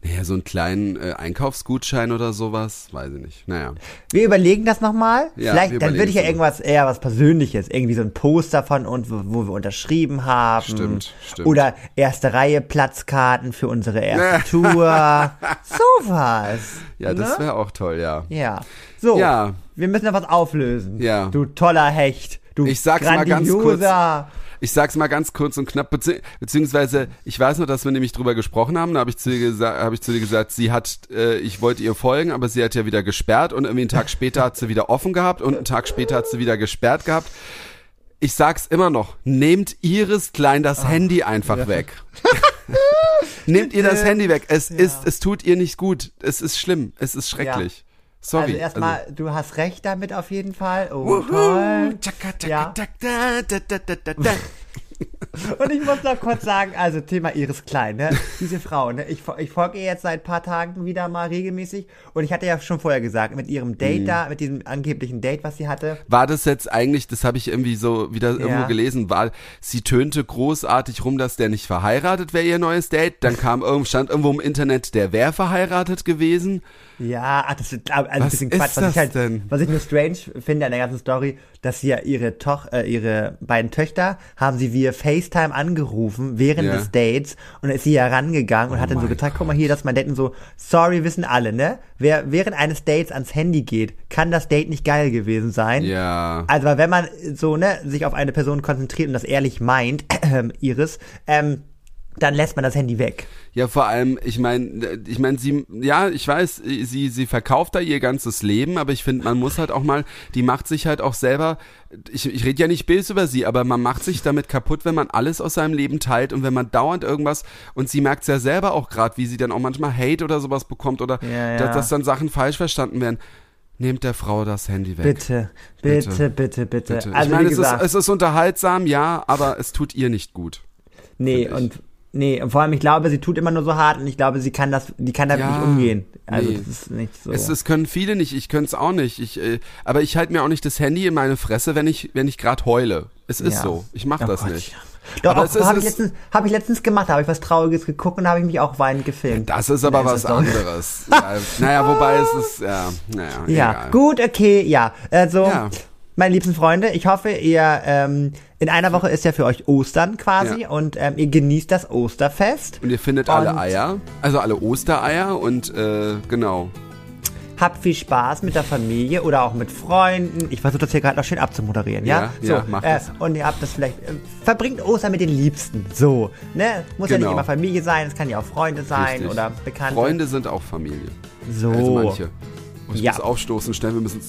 Naja, so einen kleinen äh, Einkaufsgutschein oder sowas, weiß ich nicht. Naja. Wir überlegen das nochmal. Ja, Vielleicht, dann würde ich ja irgendwas, eher was Persönliches, irgendwie so ein Poster von uns, wo, wo wir unterschrieben haben. Stimmt, stimmt. Oder erste Reihe Platzkarten für unsere erste Tour. Sowas. Ja, das ne? wäre auch toll, ja. Ja. So. Ja. Wir müssen noch was auflösen. Ja. Du toller Hecht. Du Ich sag's mal ganz kurz. Ich sag's mal ganz kurz und knapp, bezieh beziehungsweise ich weiß nur, dass wir nämlich drüber gesprochen haben. Da habe ich zu gesagt, habe ich zu dir gesagt, sie hat, äh, ich wollte ihr folgen, aber sie hat ja wieder gesperrt und irgendwie einen Tag später hat sie wieder offen gehabt und einen Tag später hat sie wieder gesperrt gehabt. Ich sag's immer noch, nehmt Iris Klein das Handy einfach weg. nehmt ihr das Handy weg. Es ist, es tut ihr nicht gut. Es ist schlimm. Es ist schrecklich. Sorry. Also erstmal, du hast recht damit auf jeden Fall. Oh, toll. Tschakka, tschakka, Ja. tak, da, da, da, da, da, da. Und ich muss noch kurz sagen, also Thema Iris Klein, ne? Diese Frau, ne? Ich, ich folge ihr jetzt seit ein paar Tagen wieder mal regelmäßig und ich hatte ja schon vorher gesagt, mit ihrem Mhm. Date da, mit diesem angeblichen Date, was sie hatte. War das jetzt eigentlich, das habe ich irgendwie so wieder irgendwo Ja. gelesen, war, sie tönte großartig rum, dass der nicht verheiratet wäre, ihr neues Date. Dann kam irgendwo, stand irgendwo im Internet, der wäre verheiratet gewesen. Ja, ach, das ist also ein bisschen Quatsch. Was ich halt, denn? was ich nur strange finde an der ganzen Story, dass sie ja ihre Toch, äh, ihre beiden Töchter haben sie via FaceTime angerufen während Ja. des Dates und dann ist sie ja rangegangen und hat dann so gezeigt, guck mal hier, dass mein Date und so, sorry, wissen alle, ne? Wer während eines Dates ans Handy geht, kann das Date nicht geil gewesen sein. Ja. Also, weil wenn man so, ne, sich auf eine Person konzentriert und das ehrlich meint, Iris, ähm, dann lässt man das Handy weg. Ja, vor allem, ich meine, ich meine, sie, ja, ich weiß, sie, sie verkauft da ihr ganzes Leben, aber ich finde, man muss halt auch mal, die macht sich halt auch selber, ich, ich rede ja nicht böse über sie, aber man macht sich damit kaputt, wenn man alles aus seinem Leben teilt und wenn man dauernd irgendwas, und sie merkt ja selber auch gerade, wie sie dann auch manchmal Hate oder sowas bekommt oder Ja, ja. Dass, dass dann Sachen falsch verstanden werden. Nehmt der Frau das Handy weg. Bitte, bitte, bitte, bitte. Bitte. Also, ich meine, es es ist unterhaltsam, ja, aber es tut ihr nicht gut. nee, und, nee, und vor allem, ich glaube, sie tut immer nur so hart und ich glaube, sie kann das, die kann damit Ja, nicht umgehen. Also, nee. das ist nicht so. Es, es können viele nicht, ich könnte es auch nicht. Ich, äh, aber ich halte mir auch nicht das Handy in meine Fresse, wenn ich, wenn ich gerade heule. Es ist Ja. so. Ich mache Oh das Gott. nicht. Doch, habe ich, letztens, hab ich letztens gemacht, habe ich was Trauriges geguckt und habe ich mich auch weinend gefilmt. Das ist aber Nee, was ist anderes. ja, naja, wobei es ist, ja, naja, Ja, egal. gut, okay, ja. Also, Ja. Meine liebsten Freunde, ich hoffe, ihr, ähm, in einer Woche ist ja für euch Ostern quasi Ja. und ähm, ihr genießt das Osterfest. Und ihr findet alle Und- Eier, also alle Ostereier und äh, genau. Habt viel Spaß mit der Familie oder auch mit Freunden. Ich versuche das hier gerade noch schön abzumoderieren, ja? Ja, ja, mach äh, das. Und ihr habt das vielleicht, äh, verbringt Ostern mit den Liebsten, so, ne? Muss ja nicht Genau. immer Familie sein, es kann ja auch Freunde sein Richtig. oder Bekannte. Freunde sind auch Familie. So. Also manche. Ich Ja. muss aufstoßen, schnell, wir müssen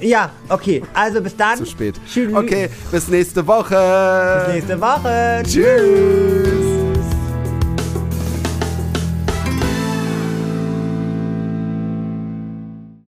Ja, okay, also bis dann. zu spät. Tschüss. Okay, bis nächste Woche. Bis nächste Woche. Tschüss.